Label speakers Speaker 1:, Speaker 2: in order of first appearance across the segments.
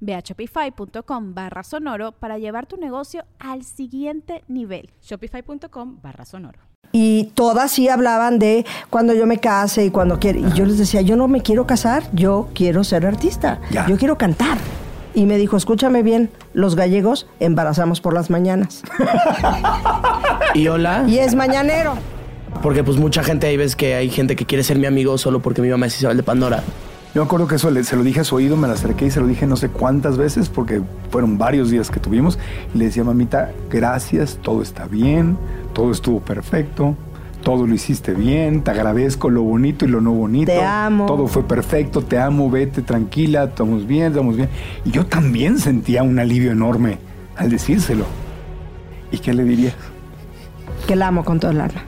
Speaker 1: Ve a shopify.com barra sonoro para llevar tu negocio al siguiente nivel.
Speaker 2: Shopify.com barra sonoro.
Speaker 3: Y todas sí hablaban de cuando yo me case y cuando quiero. Y yo les decía, yo no me quiero casar, yo quiero ser artista, yo quiero cantar. Y me dijo, escúchame bien, los gallegos embarazamos por las mañanas.
Speaker 4: y hola.
Speaker 3: Y es mañanero.
Speaker 4: Porque pues mucha gente ahí ves que hay gente que quiere ser mi amigo solo porque mi mamá es Isabel de Pandora.
Speaker 5: Yo me acuerdo que eso se lo dije a su oído, me lo acerqué y se lo dije no sé cuántas veces, porque fueron varios días que tuvimos. Y le decía, mamita, gracias, todo está bien, todo estuvo perfecto, todo lo hiciste bien, te agradezco lo bonito y lo no bonito.
Speaker 3: Te amo.
Speaker 5: Todo fue perfecto, te amo, vete tranquila, estamos bien, estamos bien. Y yo también sentía un alivio enorme al decírselo. ¿Y qué le dirías?
Speaker 3: Que la amo con todo el alma.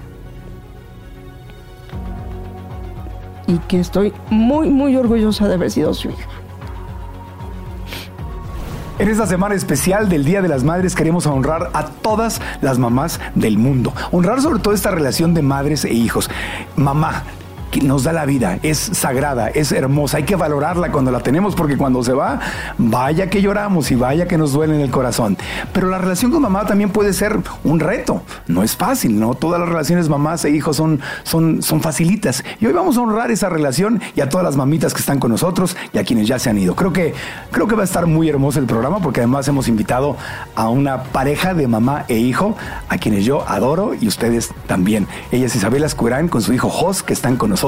Speaker 3: Y que estoy muy, muy orgullosa de haber sido su hija.
Speaker 5: En esta semana especial del Día de las Madres queremos honrar a todas las mamás del mundo. Honrar sobre todo esta relación de madres e hijos. Mamá, nos da la vida, es sagrada, es hermosa, hay que valorarla cuando la tenemos porque cuando se va, vaya que lloramos y vaya que nos duele en el corazón. Pero la relación con mamá también puede ser un reto, no es fácil, ¿no? Todas las relaciones mamás e hijos son, son, son facilitas. Y hoy vamos a honrar esa relación y a todas las mamitas que están con nosotros y a quienes ya se han ido. Creo que, creo que va a estar muy hermoso el programa porque además hemos invitado a una pareja de mamá e hijo a quienes yo adoro y ustedes también. Ella es Isabela Escurán con su hijo Jos que están con nosotros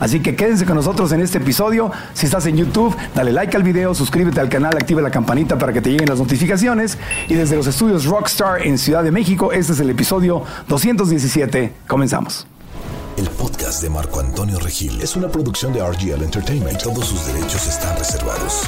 Speaker 5: Así que quédense con nosotros en este episodio. Si estás en YouTube, dale like al video, suscríbete al canal, activa la campanita para que te lleguen las notificaciones. Y desde los estudios Rockstar en Ciudad de México, este es el episodio 217. Comenzamos.
Speaker 6: El podcast de Marco Antonio Regil es una producción de RGL Entertainment. Todos sus derechos están reservados.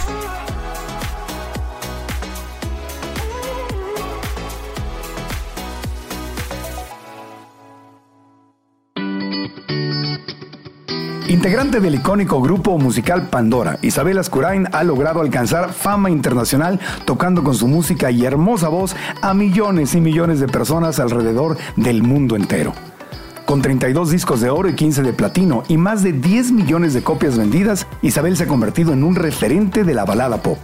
Speaker 5: Integrante del icónico grupo musical Pandora, Isabel Ascurain ha logrado alcanzar fama internacional tocando con su música y hermosa voz a millones y millones de personas alrededor del mundo entero. Con 32 discos de oro y 15 de platino y más de 10 millones de copias vendidas, Isabel se ha convertido en un referente de la balada pop.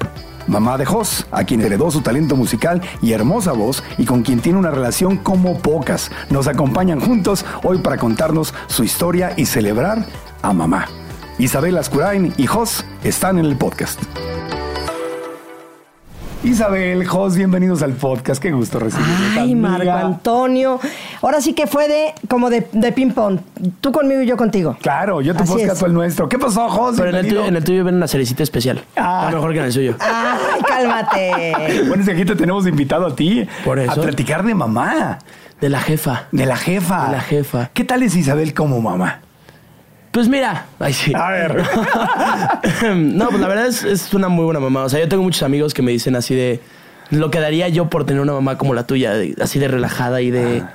Speaker 5: Mamá de Jos, a quien heredó su talento musical y hermosa voz y con quien tiene una relación como pocas, nos acompañan juntos hoy para contarnos su historia y celebrar a mamá. Isabel Ascurain y Jos están en el podcast. Isabel, Jos, bienvenidos al podcast. Qué gusto recibirlos.
Speaker 3: Ay, Marco Antonio. Ahora sí que fue de como de, ping-pong. Tú conmigo y yo contigo.
Speaker 5: Claro, yo tu podcast, tú el nuestro. ¿Qué pasó, Jos?
Speaker 4: Pero en el, tuyo, en el, tuyo, viene una cerecita especial. Ah. mejor que en el suyo.
Speaker 3: Ay, cálmate.
Speaker 5: bueno, es que aquí te tenemos invitado a ti.
Speaker 4: Por eso.
Speaker 5: A platicar de mamá.
Speaker 4: De la jefa.
Speaker 5: De la jefa.
Speaker 4: De la jefa.
Speaker 5: ¿Qué tal es Isabel como mamá?
Speaker 4: Pues mira, ay sí.
Speaker 5: A ver.
Speaker 4: no, pues la verdad es, es, una muy buena mamá. O sea, yo tengo muchos amigos que me dicen así de lo que daría yo por tener una mamá como la tuya, así de relajada y de. Ah.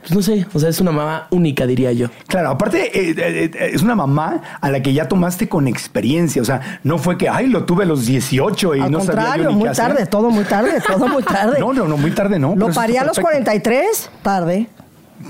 Speaker 4: Pues no sé, o sea, es una mamá única, diría yo.
Speaker 5: Claro, aparte eh, eh, eh, es una mamá a la que ya tomaste con experiencia, o sea, no fue que, ay, lo tuve a los 18 y
Speaker 3: Al
Speaker 5: no
Speaker 3: contrario,
Speaker 5: sabía yo
Speaker 3: muy tarde, todo muy tarde, todo muy tarde.
Speaker 5: no, no, no, muy tarde no.
Speaker 3: Lo parí a los 43, tarde.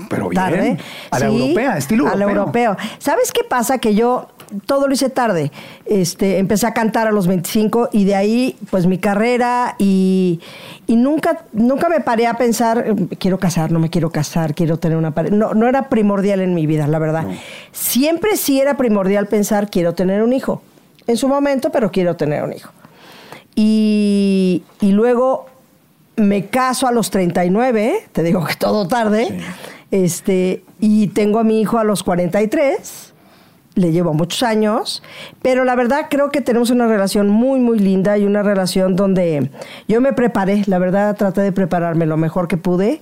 Speaker 5: Pero bien. Tarde. A la europea, estilo europeo.
Speaker 3: A la europeo. ¿Sabes qué pasa? Que yo todo lo hice tarde. Este, empecé a cantar a los 25 y de ahí, pues mi carrera y, y nunca, nunca me paré a pensar, quiero casar, no me quiero casar, quiero tener una pareja. No, no era primordial en mi vida, la verdad. Siempre sí era primordial pensar, quiero tener un hijo. En su momento, pero quiero tener un hijo. Y, y luego me caso a los 39, te digo que todo tarde. Este, y tengo a mi hijo a los 43 le llevo muchos años, pero la verdad creo que tenemos una relación muy, muy linda y una relación donde yo me preparé, la verdad traté de prepararme lo mejor que pude.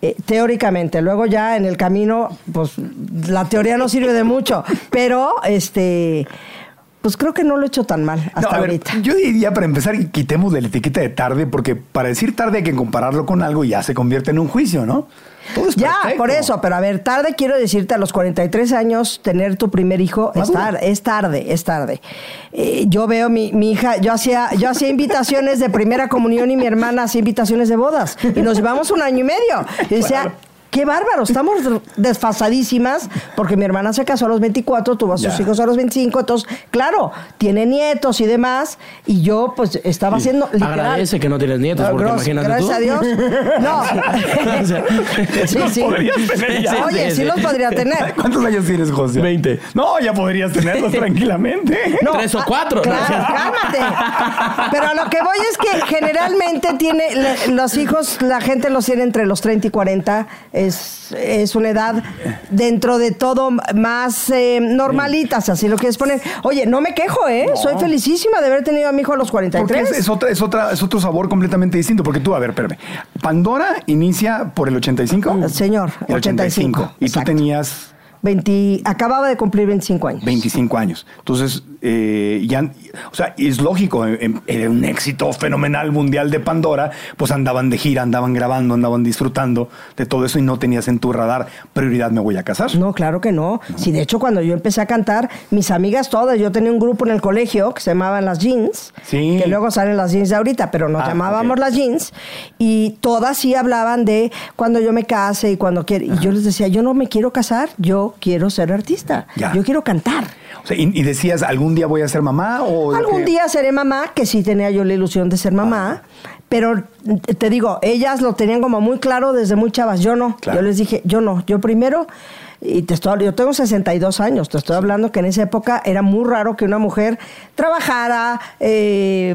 Speaker 3: eh, teóricamente, luego ya en el camino, pues la teoría no sirve de mucho, pero este, pues creo que no lo he hecho tan mal hasta
Speaker 5: No, ver,
Speaker 3: ahorita.
Speaker 5: yo diría para empezar, quitemos de la etiqueta de tarde, porque para decir tarde hay que compararlo con algo y ya se convierte en un juicio, ¿no? Todo es
Speaker 3: Ya,
Speaker 5: perfecto.
Speaker 3: por eso, pero a ver, tarde quiero decirte, a los 43 años tener tu primer hijo es, tar- es tarde, es tarde. Eh, yo veo mi, mi hija, yo hacía, yo hacía invitaciones de primera comunión y mi hermana hacía invitaciones de bodas y nos llevamos un año y medio. Y decía, qué bárbaro, estamos desfasadísimas porque mi hermana se casó a los 24, tuvo a sus
Speaker 5: Ya.
Speaker 3: hijos a los 25, entonces, claro, tiene nietos y demás y yo pues estaba haciendo literal.
Speaker 4: Agradece que no tienes nietos, porque
Speaker 3: Gros-
Speaker 4: imagínate
Speaker 3: gracias
Speaker 4: tú.
Speaker 3: a Dios. No.
Speaker 4: O sea,
Speaker 3: Sí, sí.
Speaker 5: podrías tener ya.
Speaker 3: Oye, sí, los podría tener.
Speaker 5: ¿Cuántos años tienes, José?
Speaker 4: 20.
Speaker 5: No, ya podrías tenerlos tranquilamente.
Speaker 3: No,
Speaker 4: Tres o
Speaker 3: ah,
Speaker 4: cuatro.
Speaker 3: Claro, cálmate. Pero a lo que voy es que generalmente tiene los hijos, la gente los tiene entre los 30 y 40. Es, es una edad dentro de todo más eh, normalita, si así lo quieres poner. Oye, no me quejo, ¿eh? Soy felicísima de haber tenido a mi hijo a los
Speaker 5: Porque
Speaker 3: 43.
Speaker 5: es, es otra, es, otra, es otro sabor completamente distinto. Porque tú, a ver, espérame. Pandora inicia por el 85.
Speaker 3: Señor,
Speaker 5: El 85.
Speaker 3: 85,
Speaker 5: Y tú tenías
Speaker 3: 20 acababa de cumplir 25 años.
Speaker 5: 25 años. Entonces, eh, ya, o sea, es lógico, en, en un éxito fenomenal mundial de Pandora, pues andaban de gira, andaban grabando, andaban disfrutando de todo eso y no tenías en tu radar prioridad, me voy a casar.
Speaker 3: No, claro que no. Sí, de hecho, cuando yo empecé a cantar, mis amigas todas, yo tenía un grupo en el colegio que se llamaban las jeans,
Speaker 5: Sí.
Speaker 3: que luego salen las jeans de ahorita, pero nos
Speaker 5: Ah,
Speaker 3: llamábamos las jeans, y todas sí hablaban de cuando yo me case y cuando quiero. Y yo les decía, yo no me quiero casar, yo quiero ser artista,
Speaker 5: Ya.
Speaker 3: yo quiero cantar.
Speaker 5: O sea, y, y decías, ¿algún día voy a ser mamá? O
Speaker 3: Algún día seré mamá, que sí tenía yo la ilusión de ser mamá, pero te digo, ellas lo tenían como muy claro desde muy chavas, yo no.
Speaker 5: Claro.
Speaker 3: Yo les dije, yo no, yo primero, y te estoy, yo tengo 62 años, te estoy hablando que en esa época era muy raro que una mujer trabajara, eh,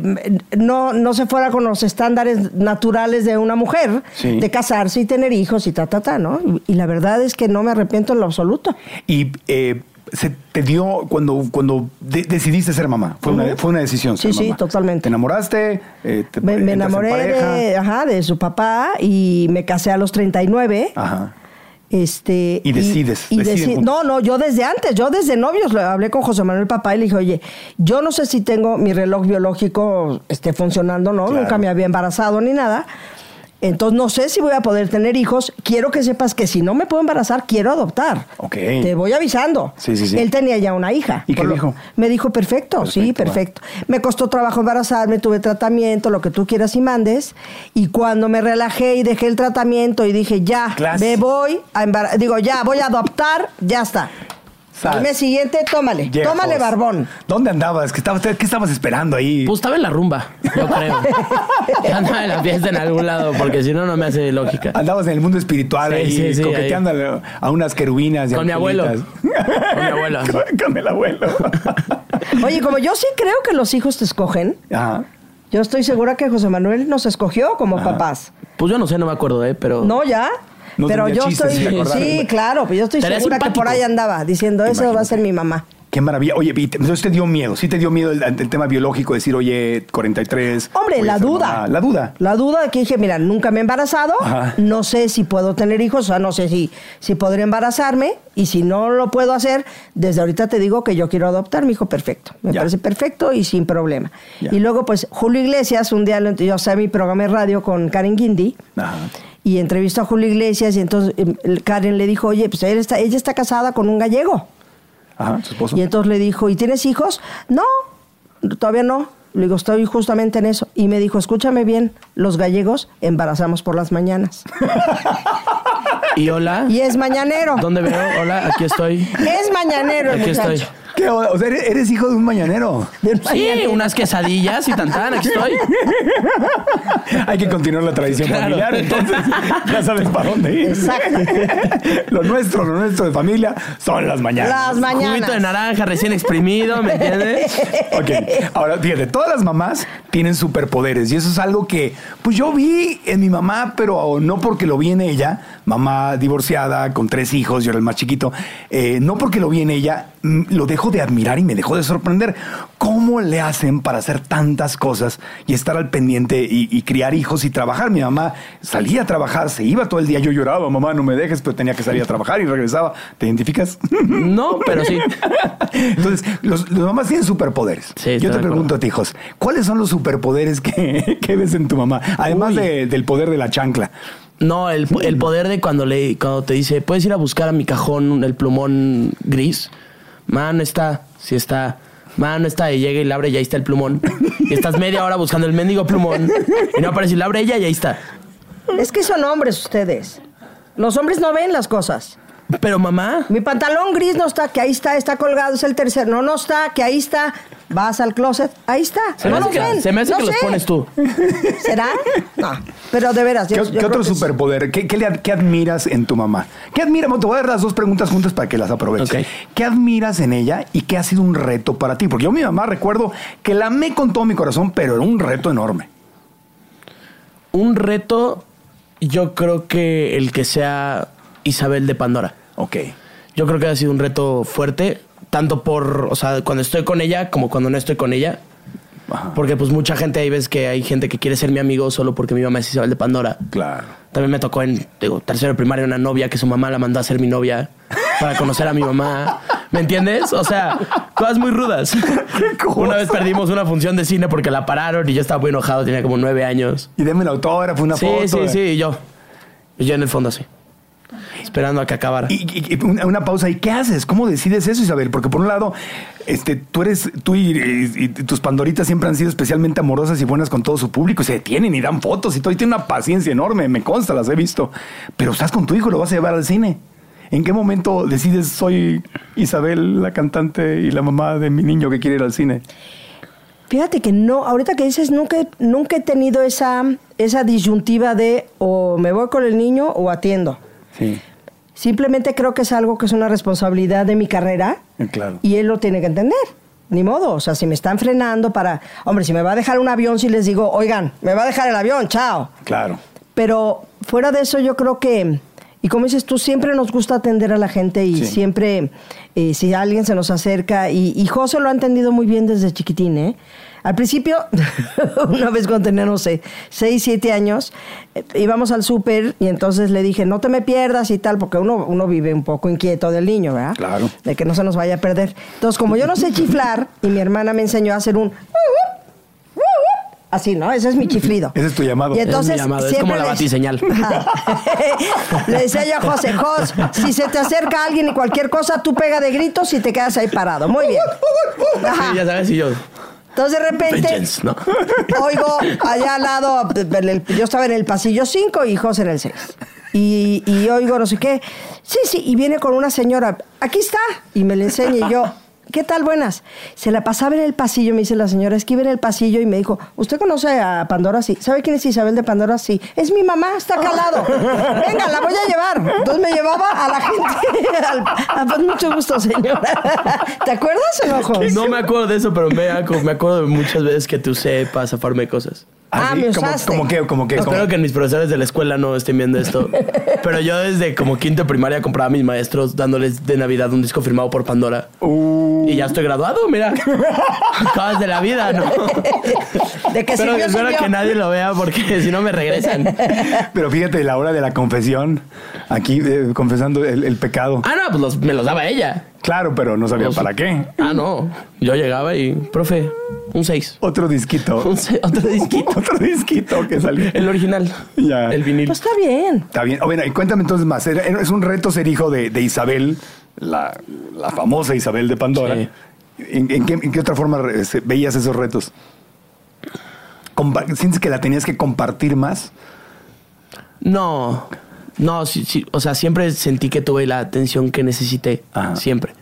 Speaker 3: no, no se fuera con los estándares naturales de una mujer,
Speaker 5: Sí.
Speaker 3: de casarse y tener hijos y ta, ta, ta, ¿no? Y, y la verdad es que no me arrepiento en lo absoluto.
Speaker 5: Y eh, se te dio cuando, cuando de- decidiste ser mamá. Fue, una, fue una decisión. ser
Speaker 3: Sí, sí, totalmente.
Speaker 5: ¿Te enamoraste? Eh, te-
Speaker 3: Me, me
Speaker 5: entras en
Speaker 3: enamoré de, ajá, de su papá y me casé a los 39.
Speaker 5: Ajá.
Speaker 3: Este,
Speaker 5: Y decides,
Speaker 3: y deci- no, no, yo desde antes, yo desde novios lo hablé con José Manuel Papá y le dije, oye, yo no sé si tengo mi reloj biológico esté funcionando, ¿no?
Speaker 5: Claro.
Speaker 3: Nunca me había embarazado ni nada. Entonces no sé si voy a poder tener hijos. Quiero que sepas que si no me puedo embarazar, quiero adoptar.
Speaker 5: Ok.
Speaker 3: Te voy avisando.
Speaker 5: Sí, sí, sí.
Speaker 3: Él tenía ya una hija.
Speaker 5: ¿Y qué
Speaker 3: lo-
Speaker 5: dijo?
Speaker 3: Me dijo, perfecto, sí,
Speaker 5: Perfecto.
Speaker 3: Me costó trabajo embarazarme, tuve tratamiento, lo que tú quieras y mandes. Y cuando me relajé y dejé el tratamiento y dije, ya, me voy a embarazar, digo, ya, voy a adoptar, ya está. Al mes siguiente, tómale, tómale barbón.
Speaker 5: ¿Dónde andabas? ¿Qué estabas, qué estabas esperando ahí?
Speaker 4: Pues estaba en la rumba, yo creo. Andaba en la fiesta en algún lado, porque si no, no me hace lógica.
Speaker 5: Andabas en el mundo espiritual
Speaker 4: Sí,
Speaker 5: ahí,
Speaker 4: sí, sí,
Speaker 5: coqueteando a unas querubinas. y
Speaker 4: Con mi abuelo. Con mi abuelo.
Speaker 5: con, con el abuelo.
Speaker 3: Oye, como yo sí creo que los hijos te escogen,
Speaker 5: Ajá.
Speaker 3: yo estoy segura que José Manuel nos escogió como papás.
Speaker 4: Pues yo no sé, no me acuerdo, ¿eh? Pero.
Speaker 3: No, ya.
Speaker 5: No
Speaker 3: Pero
Speaker 5: tenía
Speaker 3: yo
Speaker 5: chistes,
Speaker 3: estoy. Sí, claro, pero yo estoy segura que por ahí andaba diciendo, eso va a ser mi mamá.
Speaker 5: Qué maravilla. Oye, entonces te dio miedo. Sí te dio miedo el, el tema biológico, decir, oye, 43.
Speaker 3: Hombre, la duda.
Speaker 5: mamá. La duda.
Speaker 3: La duda de que dije, mira, nunca me he embarazado,
Speaker 5: Ajá.
Speaker 3: no sé si puedo tener hijos, o sea, no sé si, si podré embarazarme, y si no lo puedo hacer, desde ahorita te digo que yo quiero adoptar, mi hijo, perfecto. Me
Speaker 5: Ya.
Speaker 3: parece perfecto y sin problema.
Speaker 5: Ya.
Speaker 3: Y luego, pues, Julio Iglesias, un día, lo- yo hacía mi programa de radio con Karen Guindy,
Speaker 5: Ajá.
Speaker 3: Y entrevistó a Julio Iglesias, y entonces el- Karen le dijo, oye, pues ella está, ella está casada con un gallego.
Speaker 5: Ajá, su esposo.
Speaker 3: Y entonces le dijo, ¿y tienes hijos? No, todavía no. Le digo, estoy justamente en eso. Y me dijo, escúchame bien, los gallegos embarazamos por las mañanas.
Speaker 4: ¿Y hola?
Speaker 3: Y es mañanero.
Speaker 4: ¿Dónde veo? Hola, aquí estoy.
Speaker 3: Es mañanero el
Speaker 4: Aquí
Speaker 3: muchacho.
Speaker 4: estoy.
Speaker 5: ¿Qué? O o sea, eres, eres hijo de un mañanero.
Speaker 4: Sí, unas quesadillas y tantán, aquí estoy.
Speaker 5: Hay que continuar la tradición
Speaker 4: Claro.
Speaker 5: familiar, entonces ya sabes para dónde ir.
Speaker 3: Exacto.
Speaker 5: lo nuestro, lo nuestro de familia son las mañanas.
Speaker 3: Las
Speaker 4: Juguito de
Speaker 3: mañanas.
Speaker 4: naranja recién exprimido, ¿me entiendes?
Speaker 5: Ok, ahora fíjate, todas las mamás tienen superpoderes y eso es algo que pues yo vi en mi mamá, pero no porque lo vi en ella, mamá divorciada con tres hijos, yo era el más chiquito, eh, no porque lo vi en ella, mm, lo dejo de admirar y me dejó de sorprender. ¿Cómo le hacen para hacer tantas cosas y estar al pendiente y, y criar hijos y trabajar? Mi mamá salía a trabajar, se iba todo el día, yo lloraba, mamá, no me dejes, pero tenía que salir a trabajar y regresaba. ¿Te identificas?
Speaker 4: No, pero sí.
Speaker 5: Entonces, los, los mamás tienen superpoderes.
Speaker 4: Sí,
Speaker 5: Yo te pregunto a ti, hijos, ¿cuáles son los superpoderes que, que ves en tu mamá? Además de- del poder de la chancla.
Speaker 4: No, el, el poder de cuando le cuando te dice, puedes ir a buscar a mi cajón el plumón gris. Man, no está. Sí está. Man, no está. Y llega y le abre y ahí está el plumón. Y estás media hora buscando el mendigo plumón. Y no aparece y le abre ella y ahí está.
Speaker 3: Es que son hombres ustedes. Los hombres no ven las cosas.
Speaker 4: Pero mamá,
Speaker 3: Mi pantalón gris no está, que ahí está, está colgado, es el tercero. No, no está, que ahí está. Vas al closet, ahí está.
Speaker 4: se me
Speaker 3: no
Speaker 4: hace que, se me hace
Speaker 3: No
Speaker 4: que los
Speaker 3: sé.
Speaker 4: pones tú.
Speaker 3: ¿Será? No. Pero de veras.
Speaker 5: ¿Qué,
Speaker 3: yo-
Speaker 5: qué
Speaker 3: yo creo
Speaker 5: otro
Speaker 3: que
Speaker 5: superpoder? ¿Qué, qué le ad- qué admiras en tu mamá? ¿Qué admiras? Te voy a dar las dos preguntas juntas para que las aproveches. ¿Qué admiras en ella y qué ha sido un reto para ti? Porque yo mi mamá recuerdo que la amé con todo mi corazón, pero era un reto enorme.
Speaker 4: Un reto, yo creo que el que sea Isabel de Pandora.
Speaker 5: Ok.
Speaker 4: Yo creo que ha sido un reto fuerte, tanto por, o sea, cuando estoy con ella como cuando no estoy con ella.
Speaker 5: Ajá.
Speaker 4: Porque pues mucha gente, hay veces que hay gente que quiere ser mi amigo solo porque mi mamá es Isabel de Pandora.
Speaker 5: Claro.
Speaker 4: También me tocó en digo, tercero de primaria una novia que su mamá la mandó a ser mi novia para conocer a mi mamá. ¿Me entiendes? O sea, cosas muy rudas. Una vez perdimos una función de cine porque la pararon y yo estaba muy enojado, tenía como nueve años.
Speaker 5: Y deme el autógrafo, una
Speaker 4: sí,
Speaker 5: foto.
Speaker 4: sí,
Speaker 5: de-
Speaker 4: sí, y yo. Y yo en el fondo así. Esperando a que acabara.
Speaker 5: Y, y- y una, una pausa. ¿Y qué haces? ¿Cómo decides eso, Isabel? Porque por un lado, este, tú eres, tú y, y- y tus pandoritas siempre han sido especialmente amorosas y buenas con todo su público. y Se detienen y dan fotos y todo. Y tienen una paciencia enorme, me consta, las he visto. Pero estás con tu hijo, lo vas a llevar al cine. ¿En qué momento decides soy Isabel, la cantante y la mamá de mi niño que quiere ir al cine?
Speaker 3: Fíjate que no, ahorita que dices, nunca, he- nunca he tenido esa, esa disyuntiva de o me voy con el niño o atiendo.
Speaker 5: Sí,
Speaker 3: Simplemente creo que es algo que es una responsabilidad de mi carrera
Speaker 5: eh, claro.
Speaker 3: y él lo tiene que entender. Ni modo, o sea, si me están frenando para, hombre, si me va a dejar un avión, si les digo, oigan, me va a dejar el avión, chao.
Speaker 5: Claro.
Speaker 3: Pero fuera de eso, yo creo que, y como dices tú, siempre nos gusta atender a la gente y
Speaker 5: Sí.
Speaker 3: siempre, eh, si alguien se nos acerca, y, y José lo ha entendido muy bien desde chiquitín, ¿eh? Al principio, una vez cuando tenía, no sé, 6, 7 años, eh, íbamos al súper y entonces le dije, no te me pierdas y tal, porque uno, uno vive un poco inquieto del niño, ¿verdad?
Speaker 5: Claro.
Speaker 3: De que no se nos vaya a perder. Entonces, como yo no sé chiflar, y mi hermana me enseñó a hacer un... Así, ¿no? Ese es mi chiflido.
Speaker 5: Ese es tu llamado.
Speaker 3: Y
Speaker 5: Es mi
Speaker 3: entonces,
Speaker 4: llamado, es
Speaker 3: siempre
Speaker 4: como la
Speaker 3: le-
Speaker 4: batiseñal.
Speaker 3: le decía yo a José, Jos, si se te acerca alguien y cualquier cosa, tú pega de gritos y te quedas ahí parado. Muy bien.
Speaker 4: Sí, ya sabes, y yo.
Speaker 3: Entonces de repente
Speaker 4: Vengeance, ¿no?
Speaker 3: oigo allá al lado, yo estaba en el pasillo 5 y José en el 6. Y, y oigo no sé qué. Sí, sí, y viene con una señora, aquí está, y me le enseña y yo. ¿Qué tal? Buenas. Se la pasaba en el pasillo, me dice la señora, es que iba en el pasillo y me dijo, ¿usted conoce a Pandora? Sí. ¿Sabe quién es Isabel de Pandora? Sí. Es mi mamá, está calado. Venga, la voy a llevar. Entonces me llevaba a la gente. al- a- pues mucho gusto, señora. ¿Te acuerdas, enojos?
Speaker 4: No me acuerdo de eso, pero me, me acuerdo de muchas veces que te usé para zafarme de
Speaker 3: Ah,
Speaker 5: Así,
Speaker 3: me
Speaker 5: como,
Speaker 3: usaste.
Speaker 5: como que, como que, como-
Speaker 4: Espero que mis profesores de la escuela no estén viendo esto. Pero yo desde como quinto de primaria compraba a mis maestros dándoles de Navidad un disco firmado por Pandora.
Speaker 5: Uh,
Speaker 4: Y ya estoy graduado, mira. Cosas de la vida, ¿no?
Speaker 3: De que
Speaker 4: Pero
Speaker 3: sirvió,
Speaker 4: espero
Speaker 3: sirvió.
Speaker 4: que nadie lo vea porque si no me regresan.
Speaker 5: Pero fíjate, la hora de la confesión, aquí eh, confesando el, el pecado.
Speaker 4: Ah, no, pues los- me los daba ella.
Speaker 5: Claro, pero no sabía
Speaker 4: Pues-
Speaker 5: para qué.
Speaker 4: Ah, no. Yo llegaba y, profe, un 6.
Speaker 5: Otro disquito.
Speaker 4: Un se- otro disquito.
Speaker 5: Otro disquito que salió.
Speaker 4: El original.
Speaker 5: Ya.
Speaker 4: El vinil.
Speaker 3: Pues está bien.
Speaker 5: Está bien. Oh, bueno, y cuéntame entonces más. Era- Es un reto ser hijo de, de Isabel, la, la famosa Isabel de Pandora.
Speaker 4: Sí.
Speaker 5: ¿En, en qué, en qué otra forma se- veías esos retos? Compa- ¿Sientes que la tenías que compartir más?
Speaker 4: No, no, sí, sí, o sea, siempre sentí que tuve la atención que necesité,
Speaker 5: Ajá.
Speaker 4: siempre.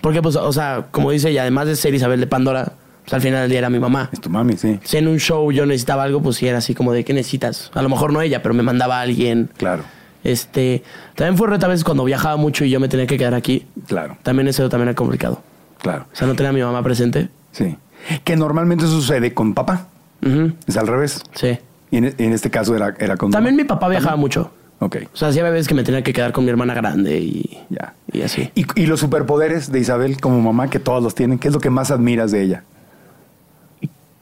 Speaker 4: Porque, pues, o sea, como dice ella, además de ser Isabel de Pandora, pues al final del día era mi mamá.
Speaker 5: Es tu mami, sí.
Speaker 4: Si en un show yo necesitaba algo, pues sí era así como de, ¿qué necesitas? A lo mejor no ella, pero me mandaba a alguien.
Speaker 5: Claro,
Speaker 4: Este, también fue reto a veces cuando viajaba mucho y yo me tenía que quedar aquí.
Speaker 5: claro,
Speaker 4: También eso también era complicado.
Speaker 5: claro.
Speaker 4: O sea, no tenía a mi mamá presente.
Speaker 5: Sí. Que normalmente sucede con papá.
Speaker 4: Ujú,
Speaker 5: Es al revés.
Speaker 4: Sí.
Speaker 5: Y en, en este caso era, era con
Speaker 4: También mi papá viajaba mucho.
Speaker 5: Ok,
Speaker 4: O sea, hacía veces que me tenía que quedar con mi hermana grande y,
Speaker 5: ya.
Speaker 4: y así.
Speaker 5: ¿Y, y los superpoderes de Isabel como mamá, que todos los tienen, ¿qué es lo que más admiras de ella?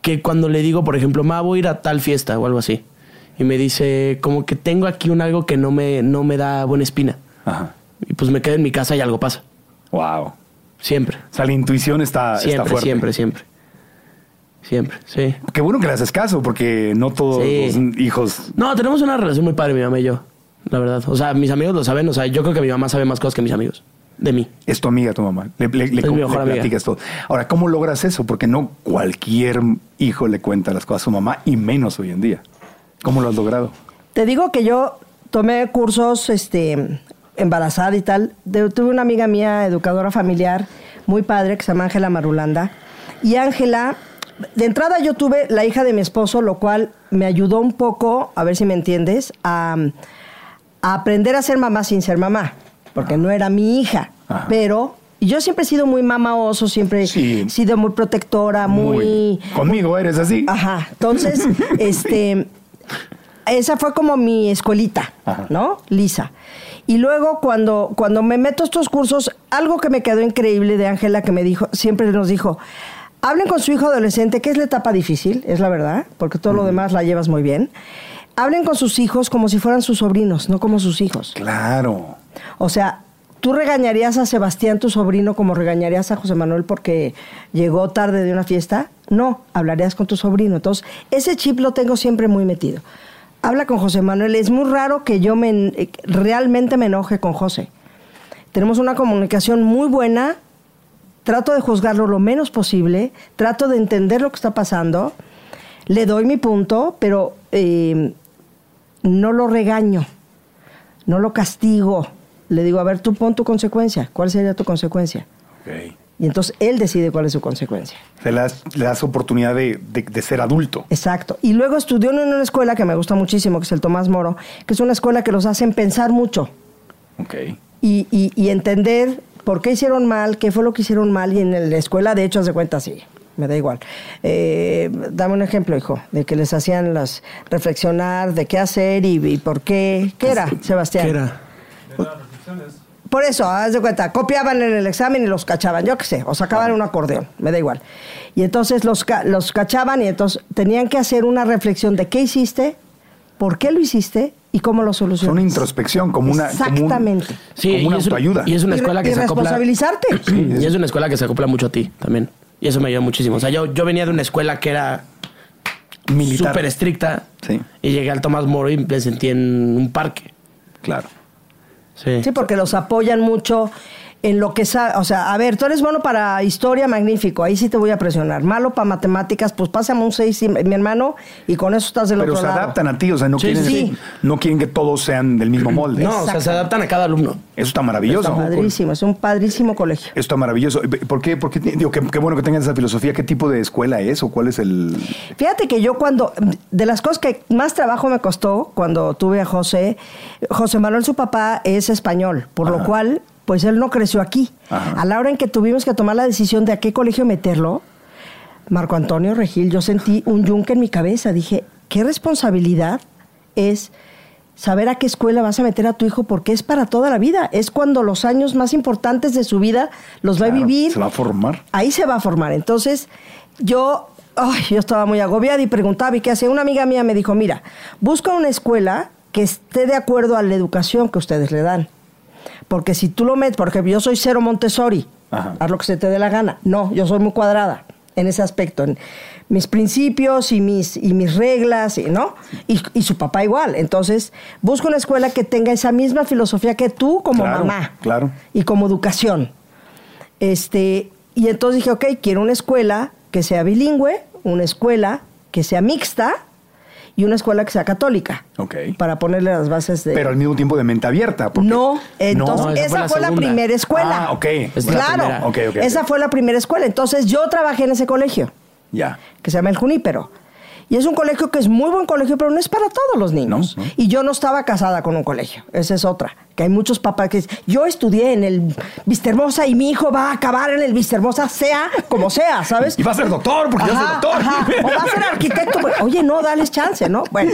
Speaker 4: Que cuando le digo, por ejemplo, ma, voy a ir a tal fiesta o algo así, y me dice, como que tengo aquí un algo que no me, no me da buena espina.
Speaker 5: Ajá.
Speaker 4: Y pues me quedo en mi casa y algo pasa.
Speaker 5: Wow.
Speaker 4: Siempre.
Speaker 5: O sea, la intuición está, está
Speaker 4: Siempre,
Speaker 5: fuerte.
Speaker 4: siempre, siempre. Siempre, sí.
Speaker 5: Qué bueno que le haces caso, porque no todos
Speaker 4: Sí.
Speaker 5: los hijos.
Speaker 4: No, tenemos una relación muy padre, mi mamá y yo, la verdad. O sea, mis amigos lo saben, o sea, yo creo que mi mamá sabe más cosas que mis amigos, de mí.
Speaker 5: Es tu amiga, tu mamá. Le, le- le- platicas todo. Ahora, ¿cómo logras eso? Porque no cualquier hijo le cuenta las cosas a su mamá, y menos hoy en día. ¿Cómo lo has logrado?
Speaker 3: Te digo que yo tomé cursos este, embarazada y tal. De- tuve una amiga mía, educadora familiar, muy padre, que se llama Ángela Marulanda. Y Ángela, de entrada yo tuve la hija de mi esposo, lo cual me ayudó un poco, a ver si me entiendes, a, a aprender a ser mamá sin ser mamá. Porque no era mi hija.
Speaker 5: Ajá.
Speaker 3: Pero yo siempre he sido muy mamá oso, siempre
Speaker 5: Sí.
Speaker 3: he sido muy protectora, muy
Speaker 5: Conmigo eres así.
Speaker 3: Ajá. Entonces, este, esa fue como mi escuelita,
Speaker 5: Ajá.
Speaker 3: ¿no? Lisa. Y luego cuando, cuando me meto a estos cursos, algo que me quedó increíble de Ángela que me dijo, siempre nos dijo, hablen con su hijo adolescente, que es la etapa difícil, es la verdad, porque todo lo demás la llevas muy bien. Hablen con sus hijos como si fueran sus sobrinos, no como sus hijos.
Speaker 5: Claro.
Speaker 3: O sea, ¿tú regañarías a Sebastián, tu sobrino, como regañarías a José Manuel porque llegó tarde de una fiesta? No, hablarías con tu sobrino. Entonces, ese chip lo tengo siempre muy metido. Habla con José Manuel. Es muy raro que yo me, eh, realmente me enoje con José. Tenemos una comunicación muy buena. Trato de juzgarlo lo menos posible. Trato de entender lo que está pasando. Le doy mi punto, pero eh, no lo regaño no lo castigo. Le digo, a ver, tú pon tu consecuencia. ¿Cuál sería tu consecuencia?
Speaker 5: Ok.
Speaker 3: Y entonces él decide cuál es su consecuencia.
Speaker 5: Le das, le das oportunidad de, de- de ser adulto.
Speaker 3: Exacto. Y luego estudió en una escuela que me gusta muchísimo, que es el Tomás Moro, que es una escuela que los hacen pensar mucho
Speaker 5: Ok.
Speaker 3: y, y- y entender por qué hicieron mal, qué fue lo que hicieron mal. Y en la escuela, de hecho, haz de cuenta así. Me da igual. Eh, dame un ejemplo, hijo, de que les hacían las reflexionar de qué hacer y, y por qué. ¿Qué era, Sebastián?
Speaker 4: ¿Qué era?
Speaker 3: Por eso, haz de cuenta, copiaban en el examen y los cachaban, yo qué sé, o sacaban un acordeón, me da igual. Y entonces los, ca- los cachaban y entonces tenían que hacer una reflexión de qué hiciste, por qué lo hiciste y cómo lo
Speaker 5: Es una introspección, como una. como un-
Speaker 3: Exactamente.
Speaker 4: Sí,
Speaker 5: como una
Speaker 4: y es, una-
Speaker 5: autoayuda.
Speaker 4: y es una escuela que
Speaker 3: y
Speaker 4: se acopla.
Speaker 3: responsabilizarte.
Speaker 4: Y es una escuela que se acopla mucho a ti también. Y eso me ayudó muchísimo. O sea, yo, yo venía de una escuela que era
Speaker 5: Militar.
Speaker 4: súper estricta.
Speaker 5: Sí.
Speaker 4: Y llegué al Tomás Moro y me sentí en un parque.
Speaker 5: Claro.
Speaker 4: Sí.
Speaker 3: Porque los apoyan mucho en lo que sabe. O sea, a ver, tú eres bueno para historia, magnífico, ahí sí te voy a presionar. Malo para matemáticas, pues pásame un 6, mi hermano, y con eso estás del
Speaker 5: Pero
Speaker 3: otro
Speaker 5: se
Speaker 3: lado.
Speaker 5: adaptan a ti, o sea, no,
Speaker 4: Sí,
Speaker 5: quieren,
Speaker 3: sí.
Speaker 5: no quieren que todos sean del mismo molde.
Speaker 4: No, o sea, se adaptan a cada alumno.
Speaker 5: Eso está maravilloso.
Speaker 3: Padrísimo, es un padrísimo colegio.
Speaker 5: Eso está maravilloso. ¿Por qué? Porque, digo, qué, qué bueno que tengan esa filosofía. ¿Qué tipo de escuela es o cuál es el...?
Speaker 3: Fíjate que yo cuando, de las cosas que más trabajo me costó cuando tuve a José, José Manuel su papá es español, por lo cual, pues él no creció aquí.
Speaker 5: Ajá.
Speaker 3: A la hora en que tuvimos que tomar la decisión de a qué colegio meterlo, Marco Antonio Regil, yo sentí un yunque en mi cabeza. Dije, qué responsabilidad es saber a qué escuela vas a meter a tu hijo porque es para toda la vida. Es cuando los años más importantes de su vida los va a vivir
Speaker 5: Se va a formar.
Speaker 3: ahí se va a formar. Entonces, yo, ay, yo estaba muy agobiada y preguntaba, ¿y qué hacía? Una amiga mía me dijo, mira, busca una escuela que esté de acuerdo a la educación que ustedes le dan. Porque si tú lo metes, por ejemplo, yo soy cero Montessori,
Speaker 5: Ajá.
Speaker 3: haz lo que se te dé la gana. No, yo soy muy cuadrada en ese aspecto, en mis principios y mis, y mis reglas, ¿no? Y, y su papá igual. Entonces, busca una escuela que tenga esa misma filosofía que tú como
Speaker 5: Claro,
Speaker 3: mamá
Speaker 5: claro.
Speaker 3: y como educación. Este, y entonces dije, ok, quiero una escuela que sea bilingüe, una escuela que sea mixta y una escuela que sea católica.
Speaker 5: Ok.
Speaker 3: Para ponerle las bases de...
Speaker 5: Pero al mismo tiempo de mente abierta. porque-
Speaker 3: No, entonces
Speaker 4: No, esa
Speaker 3: esa,
Speaker 4: fue la
Speaker 3: fue la
Speaker 4: segunda.
Speaker 3: primera escuela.
Speaker 5: Ah, ok.
Speaker 4: Es
Speaker 3: claro,
Speaker 4: primera.
Speaker 5: Ok, ok, ok.
Speaker 3: esa fue la primera escuela. Entonces yo trabajé en ese colegio,
Speaker 5: Ya.
Speaker 3: que se llama el Junípero. Y es un colegio que es muy buen colegio, pero no es para todos los niños.
Speaker 5: No, no.
Speaker 3: Y yo no estaba casada con un colegio. Esa es otra. Que hay muchos papás que dicen, yo estudié en el Vistahermosa y mi hijo va a acabar en el Vistahermosa, sea como sea, ¿sabes?
Speaker 5: Y va a ser doctor, porque yo soy doctor.
Speaker 3: ajá. O va a ser arquitecto. Oye, no, dales chance, ¿no? Bueno,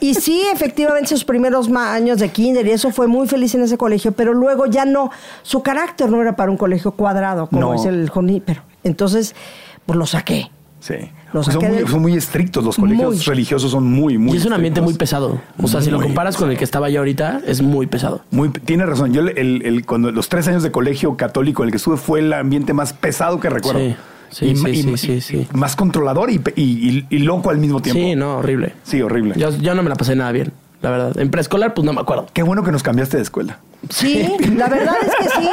Speaker 3: y sí, efectivamente, sus primeros años de kinder y eso fue muy feliz en ese colegio, pero luego ya no, su carácter no era para un colegio cuadrado, como
Speaker 5: No.
Speaker 3: es el Junípero. Entonces, pues lo saqué.
Speaker 5: Sí.
Speaker 3: Los
Speaker 5: Pues son, muy,
Speaker 3: del-
Speaker 5: son muy estrictos, los colegios
Speaker 3: Muy.
Speaker 5: religiosos son muy, muy
Speaker 4: y es un ambiente muy pesado. O sea, si lo
Speaker 5: Muy
Speaker 4: comparas con el que estaba yo ahorita, es muy pesado.
Speaker 5: Muy, tiene razón. Yo el, el- cuando los tres años de colegio católico en el que estuve fue el ambiente más pesado que recuerdo.
Speaker 4: Sí, sí,
Speaker 5: Y-
Speaker 4: sí,
Speaker 5: y-
Speaker 4: sí,
Speaker 5: y-
Speaker 4: sí, sí.
Speaker 5: Más controlador y, pe- y- y- y loco al mismo tiempo.
Speaker 4: Sí, no, horrible.
Speaker 5: Sí, horrible.
Speaker 4: Yo, yo no me la pasé nada bien, la verdad. En preescolar, pues no me acuerdo.
Speaker 5: Qué bueno que nos cambiaste de escuela.
Speaker 3: Sí, la verdad es que sí,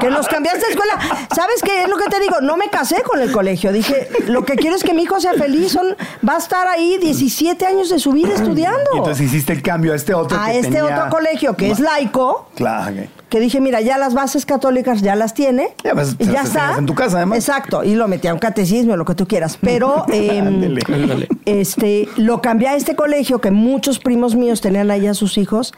Speaker 3: que nos cambiaste de escuela. ¿Sabes qué es lo que te digo? No me casé con el colegio. Dije, lo que quiero es que mi hijo sea feliz. Son, va a estar ahí 17 años de su vida estudiando.
Speaker 5: Y entonces hiciste el cambio a este otro.
Speaker 3: a
Speaker 5: que
Speaker 3: este
Speaker 5: tenía-
Speaker 3: otro colegio que es laico,
Speaker 5: Claro. ok.
Speaker 3: que dije, mira, ya las bases católicas ya las tiene.
Speaker 5: Ya, pues,
Speaker 3: y ya está.
Speaker 5: en tu casa, además.
Speaker 3: Exacto. Y lo metí a un catecismo, lo que tú quieras. Pero.
Speaker 4: Ándale.
Speaker 3: este, lo cambié a este colegio que muchos primos míos tenían ahí a sus hijos.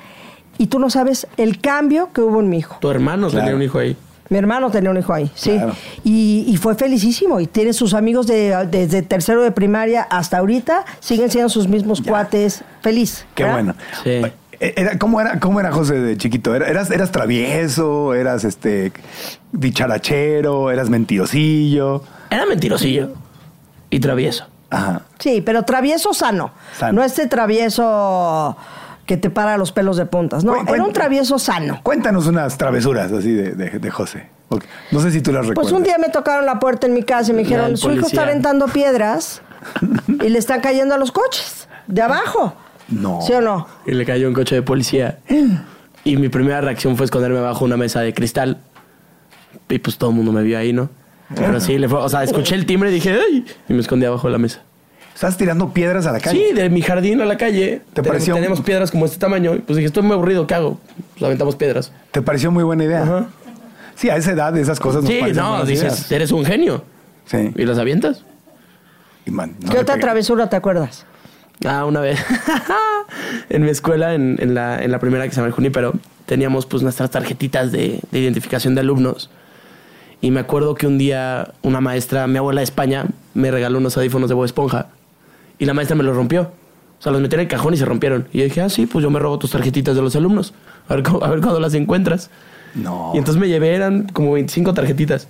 Speaker 3: Y tú no sabes el cambio que hubo en mi hijo.
Speaker 4: Tu hermano
Speaker 5: Claro.
Speaker 4: tenía un hijo ahí.
Speaker 3: Mi hermano tenía un hijo ahí, sí.
Speaker 5: Claro.
Speaker 3: Y, y fue felicísimo. Y tiene sus amigos de, desde tercero de primaria hasta ahorita. Siguen siendo sus mismos cuates. Feliz.
Speaker 5: Qué
Speaker 3: ¿verdad?
Speaker 5: bueno.
Speaker 4: Sí.
Speaker 5: Era, ¿cómo, era, ¿Cómo era José de chiquito? ¿Era- ¿Eras, eras travieso? ¿Eras este dicharachero? ¿Eras mentirosillo?
Speaker 4: Era mentirosillo y travieso.
Speaker 5: Ajá.
Speaker 3: Sí, pero travieso sano.
Speaker 5: Sano.
Speaker 3: No este travieso que te para los pelos de puntas. No, era un travieso sano.
Speaker 5: Cuéntanos unas travesuras así de, de- de José. No sé si tú las recuerdas.
Speaker 3: Pues un día me tocaron la puerta en mi casa y me dijeron, su hijo está aventando piedras y le están cayendo a los coches de abajo.
Speaker 5: No.
Speaker 3: ¿Sí o no?
Speaker 4: Y le cayó un coche de policía. Y mi primera reacción fue esconderme bajo una mesa de cristal. Y pues todo el mundo me vio ahí, ¿no? Pero sí, le fue, o sea, escuché el timbre y dije, ¡ay! Y me escondí abajo de la mesa.
Speaker 5: Estás tirando piedras a la calle.
Speaker 4: Sí, de mi jardín a la calle.
Speaker 5: ¿Te
Speaker 4: Ten-
Speaker 5: pareció
Speaker 4: Tenemos piedras como este tamaño. Y pues dije, estoy muy aburrido, ¿qué hago? Pues aventamos piedras.
Speaker 5: ¿Te pareció muy buena idea?
Speaker 4: Ajá.
Speaker 5: Sí, a esa edad esas cosas nos
Speaker 4: Sí,
Speaker 5: parecen
Speaker 4: no,
Speaker 5: buenas
Speaker 4: dices,
Speaker 5: ideas.
Speaker 4: eres un genio.
Speaker 5: Sí.
Speaker 4: ¿Y las avientas?
Speaker 5: Y man, no
Speaker 3: ¿Qué
Speaker 5: le
Speaker 3: otra
Speaker 5: pegué.
Speaker 3: travesura te acuerdas?
Speaker 4: Ah, una vez. en mi escuela, en, en la, en la primera que se llama el Junípero, teníamos pues nuestras tarjetitas de, de identificación de alumnos. Y me acuerdo que un día una maestra, mi abuela de España, me regaló unos audífonos de Bob Esponja. Y la maestra me los rompió. O sea, los metí en el cajón y se rompieron. Y yo dije, ah, sí, pues yo me robo tus tarjetitas de los alumnos. A ver, a ver cuándo las encuentras.
Speaker 5: No.
Speaker 4: Y entonces me llevé, eran como 25 tarjetitas.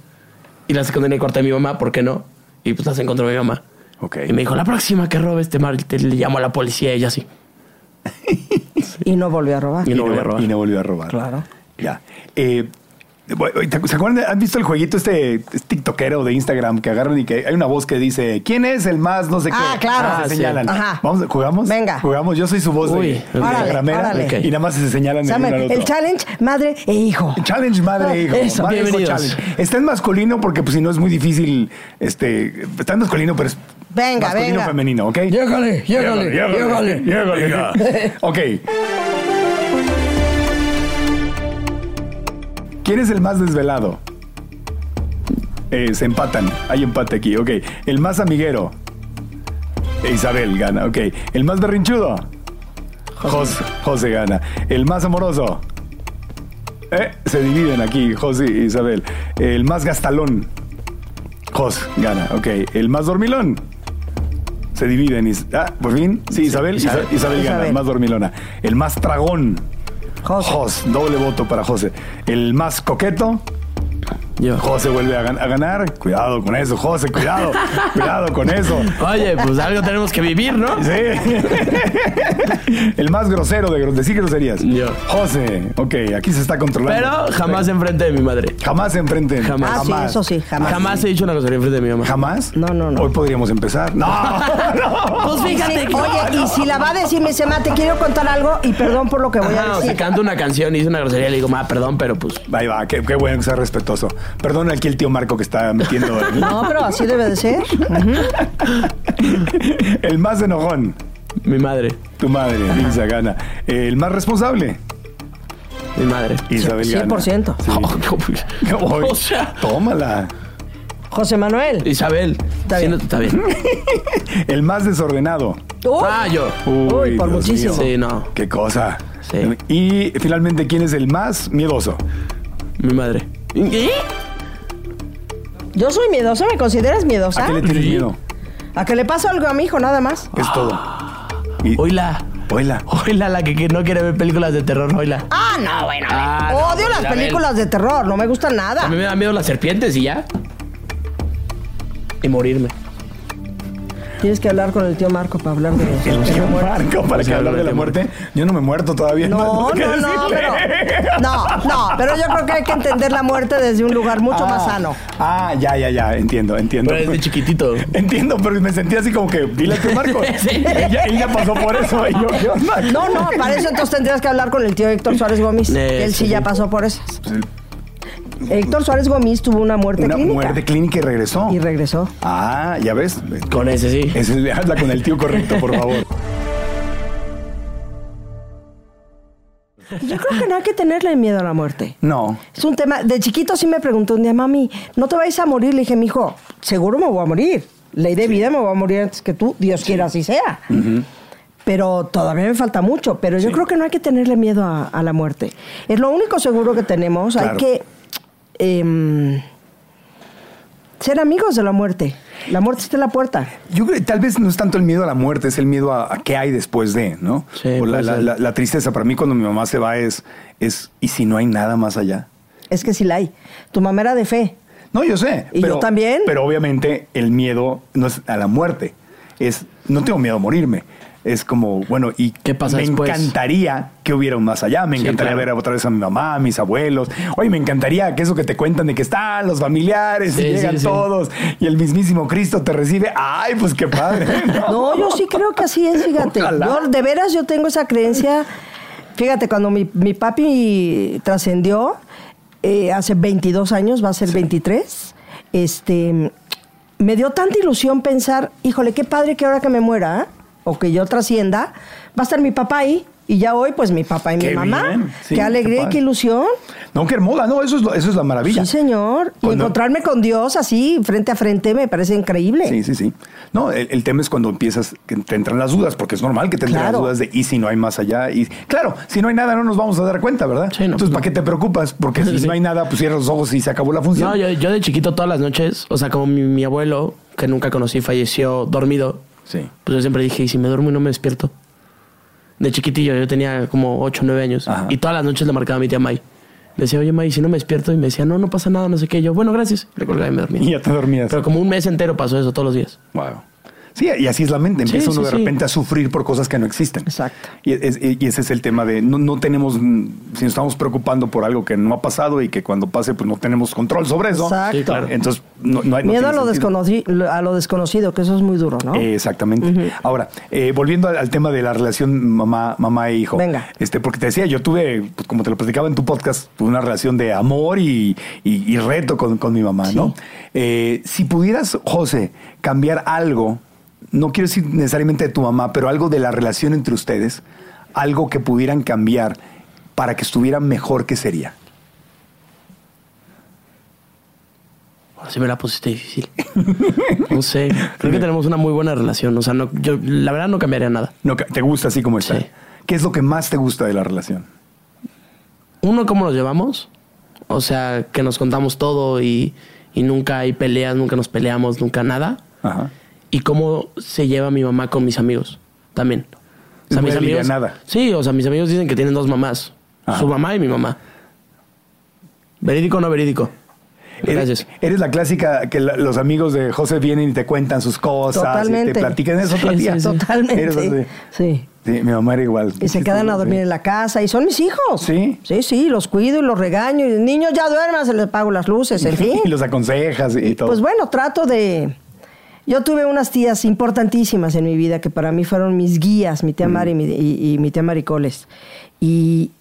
Speaker 4: Y las escondí en el cuarto de mi mamá, ¿por qué no? Y pues las encontró mi mamá.
Speaker 5: Ok.
Speaker 4: Y me dijo, la próxima que robes, te, te le llamo a la policía. Y ella sí.
Speaker 3: Y no volvió a robar.
Speaker 4: Y
Speaker 5: Y
Speaker 4: no
Speaker 5: no,
Speaker 4: volvió a robar.
Speaker 5: y no volvió a robar.
Speaker 3: Claro.
Speaker 5: Ya. Eh, bueno, ¿te- ¿Se acuerdan? ¿Han visto el jueguito este, tiktokero de Instagram que agarran y que hay una voz que dice ¿Quién es el más no sé qué?
Speaker 3: Ah, claro.
Speaker 5: se
Speaker 4: Ah, sí.
Speaker 5: señalan.
Speaker 3: Ajá.
Speaker 5: Vamos, ¿Jugamos?
Speaker 3: Venga.
Speaker 5: Jugamos. Yo soy su voz
Speaker 4: Uy,
Speaker 5: de, Instagramera.
Speaker 3: órale.
Speaker 4: Ok.
Speaker 5: Y nada más se señalan
Speaker 3: Se
Speaker 5: el
Speaker 3: llama
Speaker 5: uno al
Speaker 3: el
Speaker 5: otro.
Speaker 3: challenge madre e hijo.
Speaker 5: Challenge madre e hijo.
Speaker 3: Eso.
Speaker 5: Madre e hijo
Speaker 4: Bienvenidos.
Speaker 5: challenge. Está en masculino porque pues si no es muy difícil, este, está en masculino, pero es
Speaker 3: Venga,
Speaker 5: masculino
Speaker 3: venga.
Speaker 5: femenino, ¿ok?
Speaker 3: Llégale, llégale,
Speaker 5: llégale, llégale. Ok. ¿Quién es el más desvelado? Eh, se empatan. Hay empate aquí. Ok. El más amiguero. Isabel gana. Ok. El más berrinchudo. José, José gana. El más amoroso. Eh, se dividen aquí, José y Isabel. El más gastalón. Jos gana. Ok. El más dormilón. Se dividen. Ah, por fin. Sí, Isabel. Isabel,
Speaker 4: Isabel.
Speaker 5: Isabel gana. El más dormilona. El más tragón. Jos. Doble voto para José. El más coqueto.
Speaker 4: Yo.
Speaker 5: José vuelve a, gan- a ganar. Cuidado con eso, José. Cuidado. cuidado con eso.
Speaker 4: Oye, pues algo tenemos que vivir, ¿no?
Speaker 5: Sí. El más grosero de decir groserías.
Speaker 4: Yo.
Speaker 5: José. Ok, aquí se está controlando.
Speaker 4: Pero jamás enfrente de mi madre.
Speaker 5: Jamás se enfrenten.
Speaker 4: Jamás.
Speaker 3: Ah, sí, eso sí, jamás.
Speaker 4: Jamás he dicho una grosería enfrente de mi mamá.
Speaker 5: ¿Jamás?
Speaker 3: No, no, no.
Speaker 5: Hoy podríamos empezar. No, no.
Speaker 4: Pues fíjate que...
Speaker 3: Oye, y si la va a decir, me dice, ma, te quiero contar algo y perdón por lo que voy
Speaker 4: Ajá,
Speaker 3: a
Speaker 4: o sea,
Speaker 3: decir.
Speaker 4: canto una canción y hice una grosería y le digo, ma, perdón, pero pues...
Speaker 5: Ahí va, qué, qué bueno que sea respetuoso. Perdona aquí el tío Marco que está metiendo. el-
Speaker 3: No, pero así debe de ser.
Speaker 5: El más enojón.
Speaker 4: Mi madre.
Speaker 5: Tu madre, Lisa Gana. El más responsable,
Speaker 4: Mi madre.
Speaker 5: Isabel Gana.
Speaker 3: 100%.
Speaker 5: Sí. Oy,
Speaker 4: O sea.
Speaker 5: Tómala.
Speaker 3: José Manuel.
Speaker 4: Isabel.
Speaker 3: Está bien.
Speaker 4: Está bien.
Speaker 5: El más desordenado.
Speaker 3: Uy,
Speaker 4: Ah, yo.
Speaker 3: Uy, por
Speaker 5: Dios
Speaker 3: muchísimo.
Speaker 5: mío.
Speaker 4: Sí, no.
Speaker 5: Qué cosa.
Speaker 4: Sí.
Speaker 5: Y finalmente, ¿quién es el más miedoso?
Speaker 4: Mi madre. ¿Y?
Speaker 3: Yo soy miedosa, ¿me consideras miedosa?
Speaker 5: ¿A qué le tienes
Speaker 4: Sí.
Speaker 5: miedo?
Speaker 3: ¿A que le pase algo a mi hijo, nada más?
Speaker 5: Es todo. Y,
Speaker 4: Oila.
Speaker 5: Oila.
Speaker 4: Oila, la que, que no quiere ver películas de terror, oila.
Speaker 3: Ah, no, bueno.
Speaker 4: Ah, no,
Speaker 3: Odio las
Speaker 4: Isabel.
Speaker 3: películas de terror, no me gustan
Speaker 4: A
Speaker 3: nada.
Speaker 4: mí me dan miedo las serpientes y ya. Y morirme.
Speaker 3: Tienes que hablar con el tío Marco para hablar de eso.
Speaker 5: El tío Marco, para que hablar de la muerte. Yo no me he muerto todavía.
Speaker 3: No, no, no,
Speaker 5: decirle.
Speaker 3: pero. No, no, pero yo creo que hay que entender la muerte desde un lugar mucho
Speaker 5: Ah,
Speaker 3: más sano.
Speaker 5: Ah, ya, ya, ya. Entiendo, entiendo.
Speaker 4: Pero desde chiquitito.
Speaker 5: Entiendo, pero me sentí así como que, dile al tío Marco.
Speaker 4: Sí.
Speaker 5: ella, ella pasó por eso. Y yo, ¿qué onda?
Speaker 3: No, no, para eso entonces tendrías que hablar con el tío Héctor Suárez Gómez.
Speaker 4: Eh,
Speaker 3: Él sí
Speaker 4: sí,
Speaker 3: ya pasó por esas.
Speaker 5: Pues,
Speaker 3: Héctor Suárez Gómez tuvo una muerte
Speaker 5: Una
Speaker 3: clínica.
Speaker 5: muerte clínica y regresó.
Speaker 3: Y regresó.
Speaker 5: Ah, ya ves.
Speaker 4: Con ese sí.
Speaker 5: Es el- habla con el tío correcto, por favor.
Speaker 3: Yo creo que no hay que tenerle miedo a la muerte.
Speaker 5: No.
Speaker 3: Es un tema. De chiquito sí me preguntó un día, mami, ¿no te vais a morir? Le dije, mi hijo, seguro me voy a morir. Ley de vida me voy a morir antes que tú. Dios quiera así sea. Pero todavía me falta mucho. Pero yo
Speaker 5: Sí.
Speaker 3: creo que no hay que tenerle miedo a, a la muerte. Es lo único seguro que tenemos.
Speaker 5: Claro.
Speaker 3: Hay que em, ser amigos de la muerte. La muerte está en la puerta.
Speaker 5: Yo creo que tal vez no es tanto el miedo a la muerte, es el miedo a, a qué hay después de, ¿no?
Speaker 4: Sí,
Speaker 5: O la,
Speaker 4: puede
Speaker 5: la-
Speaker 4: ser.
Speaker 5: la- la tristeza para mí cuando mi mamá se va es, es, ¿y si no hay nada más allá?
Speaker 3: Es que sí la hay. Tu mamá era de fe.
Speaker 5: No, yo sé.
Speaker 3: ¿Y yo también?
Speaker 5: Pero obviamente el miedo no es a la muerte. Es, no tengo miedo a morirme. Es como, bueno, ¿y
Speaker 4: ¿Qué pasa
Speaker 5: me
Speaker 4: después?
Speaker 5: encantaría que hubiera un más allá? Me
Speaker 4: Sí,
Speaker 5: encantaría
Speaker 4: claro.
Speaker 5: ver otra vez a mi mamá, a mis abuelos. Oye, me encantaría que eso que te cuentan de que están los familiares
Speaker 4: Sí,
Speaker 5: y llegan
Speaker 4: sí, sí.
Speaker 5: todos y el mismísimo Cristo te recibe. ¡Ay, pues qué padre!
Speaker 3: No, yo sí creo que así es, fíjate. Yo, de veras, yo tengo esa creencia. Fíjate, cuando mi, mi papi trascendió, eh, hace 22 años, va a ser 23, este, me dio tanta ilusión pensar, híjole, qué padre que ahora que me muera, ¿eh? O que yo trascienda, va a estar mi papá ahí. Y ya hoy, pues mi papá y mi mamá.
Speaker 5: bien, sí,
Speaker 3: qué alegría
Speaker 5: qué
Speaker 3: y qué ilusión.
Speaker 5: No, qué hermosa, no, eso es, lo- eso es la maravilla.
Speaker 3: Sí, señor. Y encontrarme con Dios así, frente a frente, me parece increíble.
Speaker 5: Sí, sí, sí. No, el, el tema es cuando empiezas, que te entran las dudas, porque es normal que te entren
Speaker 3: Claro.
Speaker 5: las dudas de, ¿y si no hay más allá? Y claro, si no hay nada, no nos vamos a dar cuenta, ¿verdad?
Speaker 4: Sí, no,
Speaker 5: Entonces, ¿para
Speaker 4: no.
Speaker 5: qué te preocupas? Porque si
Speaker 4: Sí.
Speaker 5: no hay nada, pues cierras los ojos y se acabó la función.
Speaker 4: No, yo, yo de chiquito todas las noches, o sea, como mi, mi abuelo, que nunca conocí, falleció dormido,
Speaker 5: Sí.
Speaker 4: pues yo siempre dije, ¿y si me duermo y no me despierto? De chiquitillo, yo tenía como 8 o 9 años.
Speaker 5: Ajá.
Speaker 4: Y todas las noches le marcaba a mi tía May. Le decía, oye May, si no me despierto, y me decía, no, no pasa nada, no sé qué. Y yo, bueno, gracias. Le colgaba y me dormía.
Speaker 5: Y ya te dormías.
Speaker 4: Pero como un mes entero pasó eso todos los días.
Speaker 5: Wow. Sí, y así es la mente. Empieza
Speaker 4: Sí,
Speaker 5: uno
Speaker 4: sí,
Speaker 5: de
Speaker 4: sí.
Speaker 5: repente a sufrir por cosas que no existen.
Speaker 3: Exacto.
Speaker 5: Y, es- y ese es el tema de no, no tenemos, si nos estamos preocupando por algo que no ha pasado y que cuando pase, pues no tenemos control sobre eso.
Speaker 3: Exacto.
Speaker 4: Sí, claro.
Speaker 5: Entonces, no, no hay no
Speaker 3: Miedo a lo,
Speaker 5: sentido.
Speaker 3: desconoci- a lo desconocido, que eso es muy duro, ¿no?
Speaker 5: Eh, Exactamente. Ahora, eh, volviendo al, al tema de la relación mamá, mamá e hijo.
Speaker 3: Venga.
Speaker 5: Este, porque te decía, yo tuve, pues, como te lo platicaba en tu podcast, tuve una relación de amor y, y- y reto con, con mi mamá, ¿no? Eh, si pudieras, José, cambiar algo, no quiero decir necesariamente de tu mamá, pero algo de la relación entre ustedes, algo que pudieran cambiar para que estuviera mejor, ¿qué sería?
Speaker 4: Ahora sí me la pusiste difícil. no sé. Creo que tenemos una muy buena relación. O sea, no, yo la verdad no cambiaría nada.
Speaker 5: No, ¿Te gusta así como está?
Speaker 4: Sí.
Speaker 5: ¿Qué es lo que más te gusta de la relación?
Speaker 4: Uno, cómo nos llevamos. O sea, que nos contamos todo y, y nunca hay peleas, nunca nos peleamos, nunca nada.
Speaker 5: Ajá.
Speaker 4: Y cómo se lleva mi mamá con mis amigos también.
Speaker 5: Es muy alivianada.
Speaker 4: Sí, o sea, mis amigos dicen que tienen dos mamás.
Speaker 5: Ajá.
Speaker 4: Su mamá y mi mamá. ¿Verídico o no verídico? Gracias.
Speaker 5: Eres, eres la clásica que la- los amigos de José vienen y te cuentan sus cosas y te platican eso otra
Speaker 4: Sí, sí, sí.
Speaker 3: Totalmente.
Speaker 5: Eres así.
Speaker 3: Sí.
Speaker 5: Sí, mi mamá era igual.
Speaker 3: Y se quedan a dormir en la casa y son mis hijos.
Speaker 5: Sí.
Speaker 3: Sí, sí, los cuido y los regaño. Y niños ya duerman, se les apago las luces, en fin.
Speaker 5: y los aconsejas y todo.
Speaker 3: Pues bueno, trato de... Yo tuve unas tías importantísimas en mi vida que para mí fueron mis guías, mi tía Mari y mi, y- y mi tía Maricoles. Y,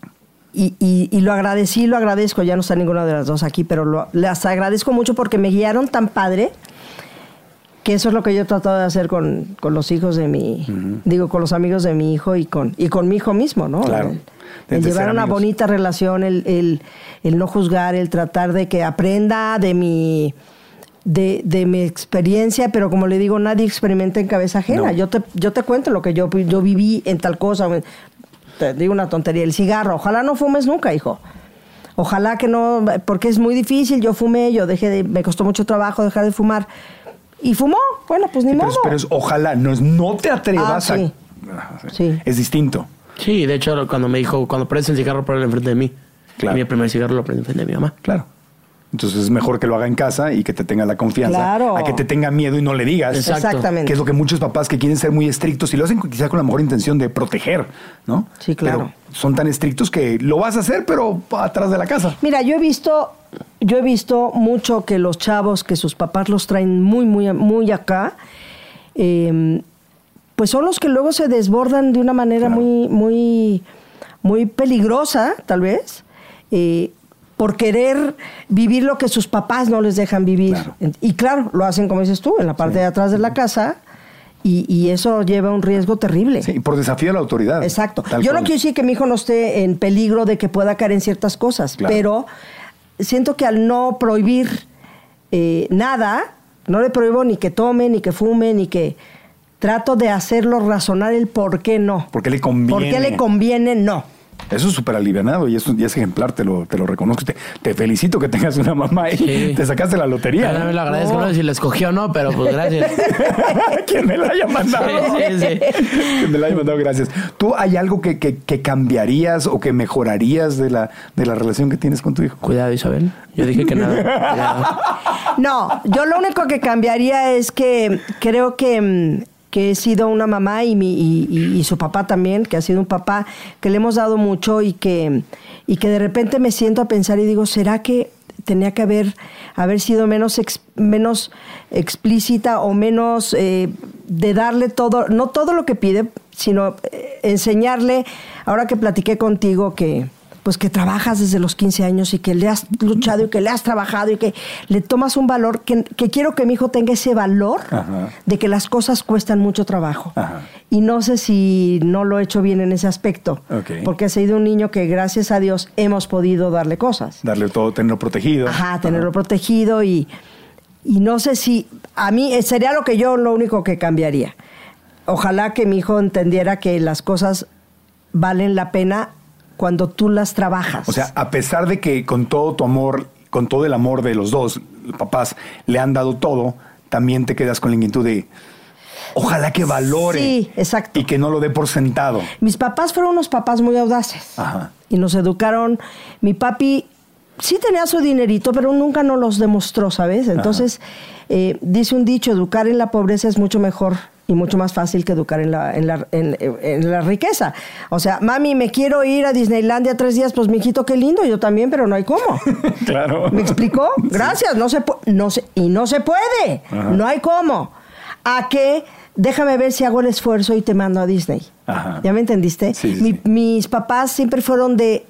Speaker 3: y, y- lo agradecí, lo agradezco, ya no está ninguna de las dos aquí, pero lo- las agradezco mucho porque me guiaron tan padre que eso es lo que yo he tratado de hacer con, con los hijos de mi, digo, con los amigos de mi hijo y con, y con mi hijo mismo, ¿no?
Speaker 5: Claro.
Speaker 3: El, llevar una
Speaker 5: amigos.
Speaker 3: bonita relación, el, el, el no juzgar, el tratar de que aprenda de mi, de, de mi experiencia, pero como le digo, nadie experimenta en cabeza ajena.
Speaker 5: No.
Speaker 3: Yo, te, yo te cuento lo que yo, yo viví en tal cosa. Te digo una tontería, el cigarro. Ojalá no fumes nunca, hijo. Ojalá que no, porque es muy difícil. Yo fumé, yo dejé de, me costó mucho trabajo dejar de fumar. Y fumó, bueno, pues ni
Speaker 5: Pero,
Speaker 3: modo.
Speaker 5: es- pero es ojalá, no, es, no te atrevas
Speaker 3: Ah, sí.
Speaker 5: a...
Speaker 3: Sí.
Speaker 5: Es distinto.
Speaker 4: Sí, de hecho, cuando me dijo, cuando prendes el cigarro, ponlo enfrente de mí.
Speaker 5: Claro.
Speaker 4: Y mi primer cigarro lo prendí enfrente de mi mamá.
Speaker 5: Claro. Entonces es mejor que lo haga en casa y que te tenga la confianza.
Speaker 3: Claro.
Speaker 5: A que te tenga miedo y no le digas.
Speaker 4: Exacto.
Speaker 3: Exactamente.
Speaker 5: Que es lo que muchos papás que quieren ser muy estrictos y lo hacen quizá con la mejor intención de proteger, ¿no?
Speaker 3: Sí, claro.
Speaker 5: Pero son tan estrictos que lo vas a hacer, pero atrás de la casa.
Speaker 3: Mira, yo he visto, yo he visto mucho que los chavos que sus papás los traen muy, muy, muy acá, eh, pues son los que luego se desbordan de una manera
Speaker 5: Claro.
Speaker 3: muy, muy, muy peligrosa, tal vez, eh, por querer vivir lo que sus papás no les dejan vivir.
Speaker 5: Claro.
Speaker 3: Y claro, lo hacen como dices tú, en la parte de atrás de la casa. Y, y eso lleva un riesgo terrible.
Speaker 5: Sí, por desafío a la autoridad.
Speaker 3: Exacto. Yo no quiero decir que mi hijo no esté en peligro de que pueda caer en ciertas cosas,
Speaker 5: Claro.
Speaker 3: pero siento que al no prohibir eh, nada, no le prohíbo ni que tome, ni que fume, ni que trato de hacerlo razonar el por qué no.
Speaker 5: ¿Por qué le conviene?
Speaker 3: ¿Por qué le conviene no?
Speaker 5: Eso es súper alivianado y es ejemplar, te lo, te lo reconozco. Te, te felicito que tengas una mamá y
Speaker 4: Sí.
Speaker 5: te sacaste la lotería.
Speaker 4: Ya no me lo
Speaker 5: ¿eh?
Speaker 4: agradezco, no sé si la escogió o no, pero pues gracias.
Speaker 5: Quien me la haya mandado.
Speaker 4: Sí, sí, sí.
Speaker 5: Que me la haya mandado, gracias. ¿Tú hay algo que, que- que cambiarías o que mejorarías de la, de la relación que tienes con tu hijo?
Speaker 4: Cuidado, Isabel. Yo dije que nada. Cuidado.
Speaker 3: No, yo lo único que cambiaría es que creo que, mm, que he sido una mamá y, mi, y, su papá también, que ha sido un papá que le hemos dado mucho y que, y que de repente me siento a pensar y digo, ¿será que tenía que haber, haber sido menos, menos explícita o menos eh, de darle todo, no todo lo que pide, sino eh, enseñarle, ahora que platiqué contigo que pues que trabajas desde los 15 años y que le has luchado y que le has trabajado y que le tomas un valor, que, que quiero que mi hijo tenga ese valor
Speaker 5: Ajá.
Speaker 3: de que las cosas cuestan mucho trabajo.
Speaker 5: Ajá.
Speaker 3: Y no sé si no lo he hecho bien en ese aspecto, porque ha sido un niño que gracias a Dios hemos podido darle cosas.
Speaker 5: Darle todo, tenerlo protegido.
Speaker 3: Ajá, tenerlo protegido y, y no sé si a mí eh, sería lo que yo lo único que cambiaría. Ojalá que mi hijo entendiera que las cosas valen la pena cuando tú las trabajas.
Speaker 5: O sea, a pesar de que con todo tu amor, con todo el amor de los dos papás, le han dado todo, también te quedas con la inquietud de ojalá que valore.
Speaker 3: Sí, exacto.
Speaker 5: Y que no lo dé por sentado.
Speaker 3: mis papás fueron unos papás muy audaces
Speaker 5: Ajá.
Speaker 3: y nos educaron. Mi papi sí tenía su dinerito, pero nunca nos los demostró, ¿sabes? Entonces, eh, dice un dicho, educar en la pobreza es mucho mejor y mucho más fácil que educar en la, en la, en- en la riqueza. O sea, mami, me quiero ir a Disneylandia tres días, pues mijito, qué lindo, yo también, pero no hay cómo.
Speaker 5: Claro.
Speaker 3: ¿Me explicó? Gracias, no se no se y no se puede.
Speaker 5: Ajá.
Speaker 3: No hay cómo. A que déjame ver si hago el esfuerzo y te mando a Disney.
Speaker 5: Ajá.
Speaker 3: ¿Ya me entendiste?
Speaker 5: Sí, sí,
Speaker 3: Mi-
Speaker 5: sí.
Speaker 3: Mis papás siempre fueron de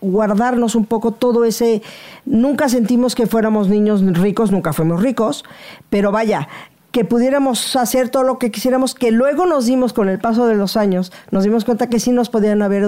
Speaker 3: guardarnos un poco todo ese nunca sentimos que fuéramos niños ricos, nunca fuimos ricos, pero vaya, que pudiéramos hacer todo lo que quisiéramos, que luego nos dimos con el paso de los años, nos dimos cuenta que sí nos podían haber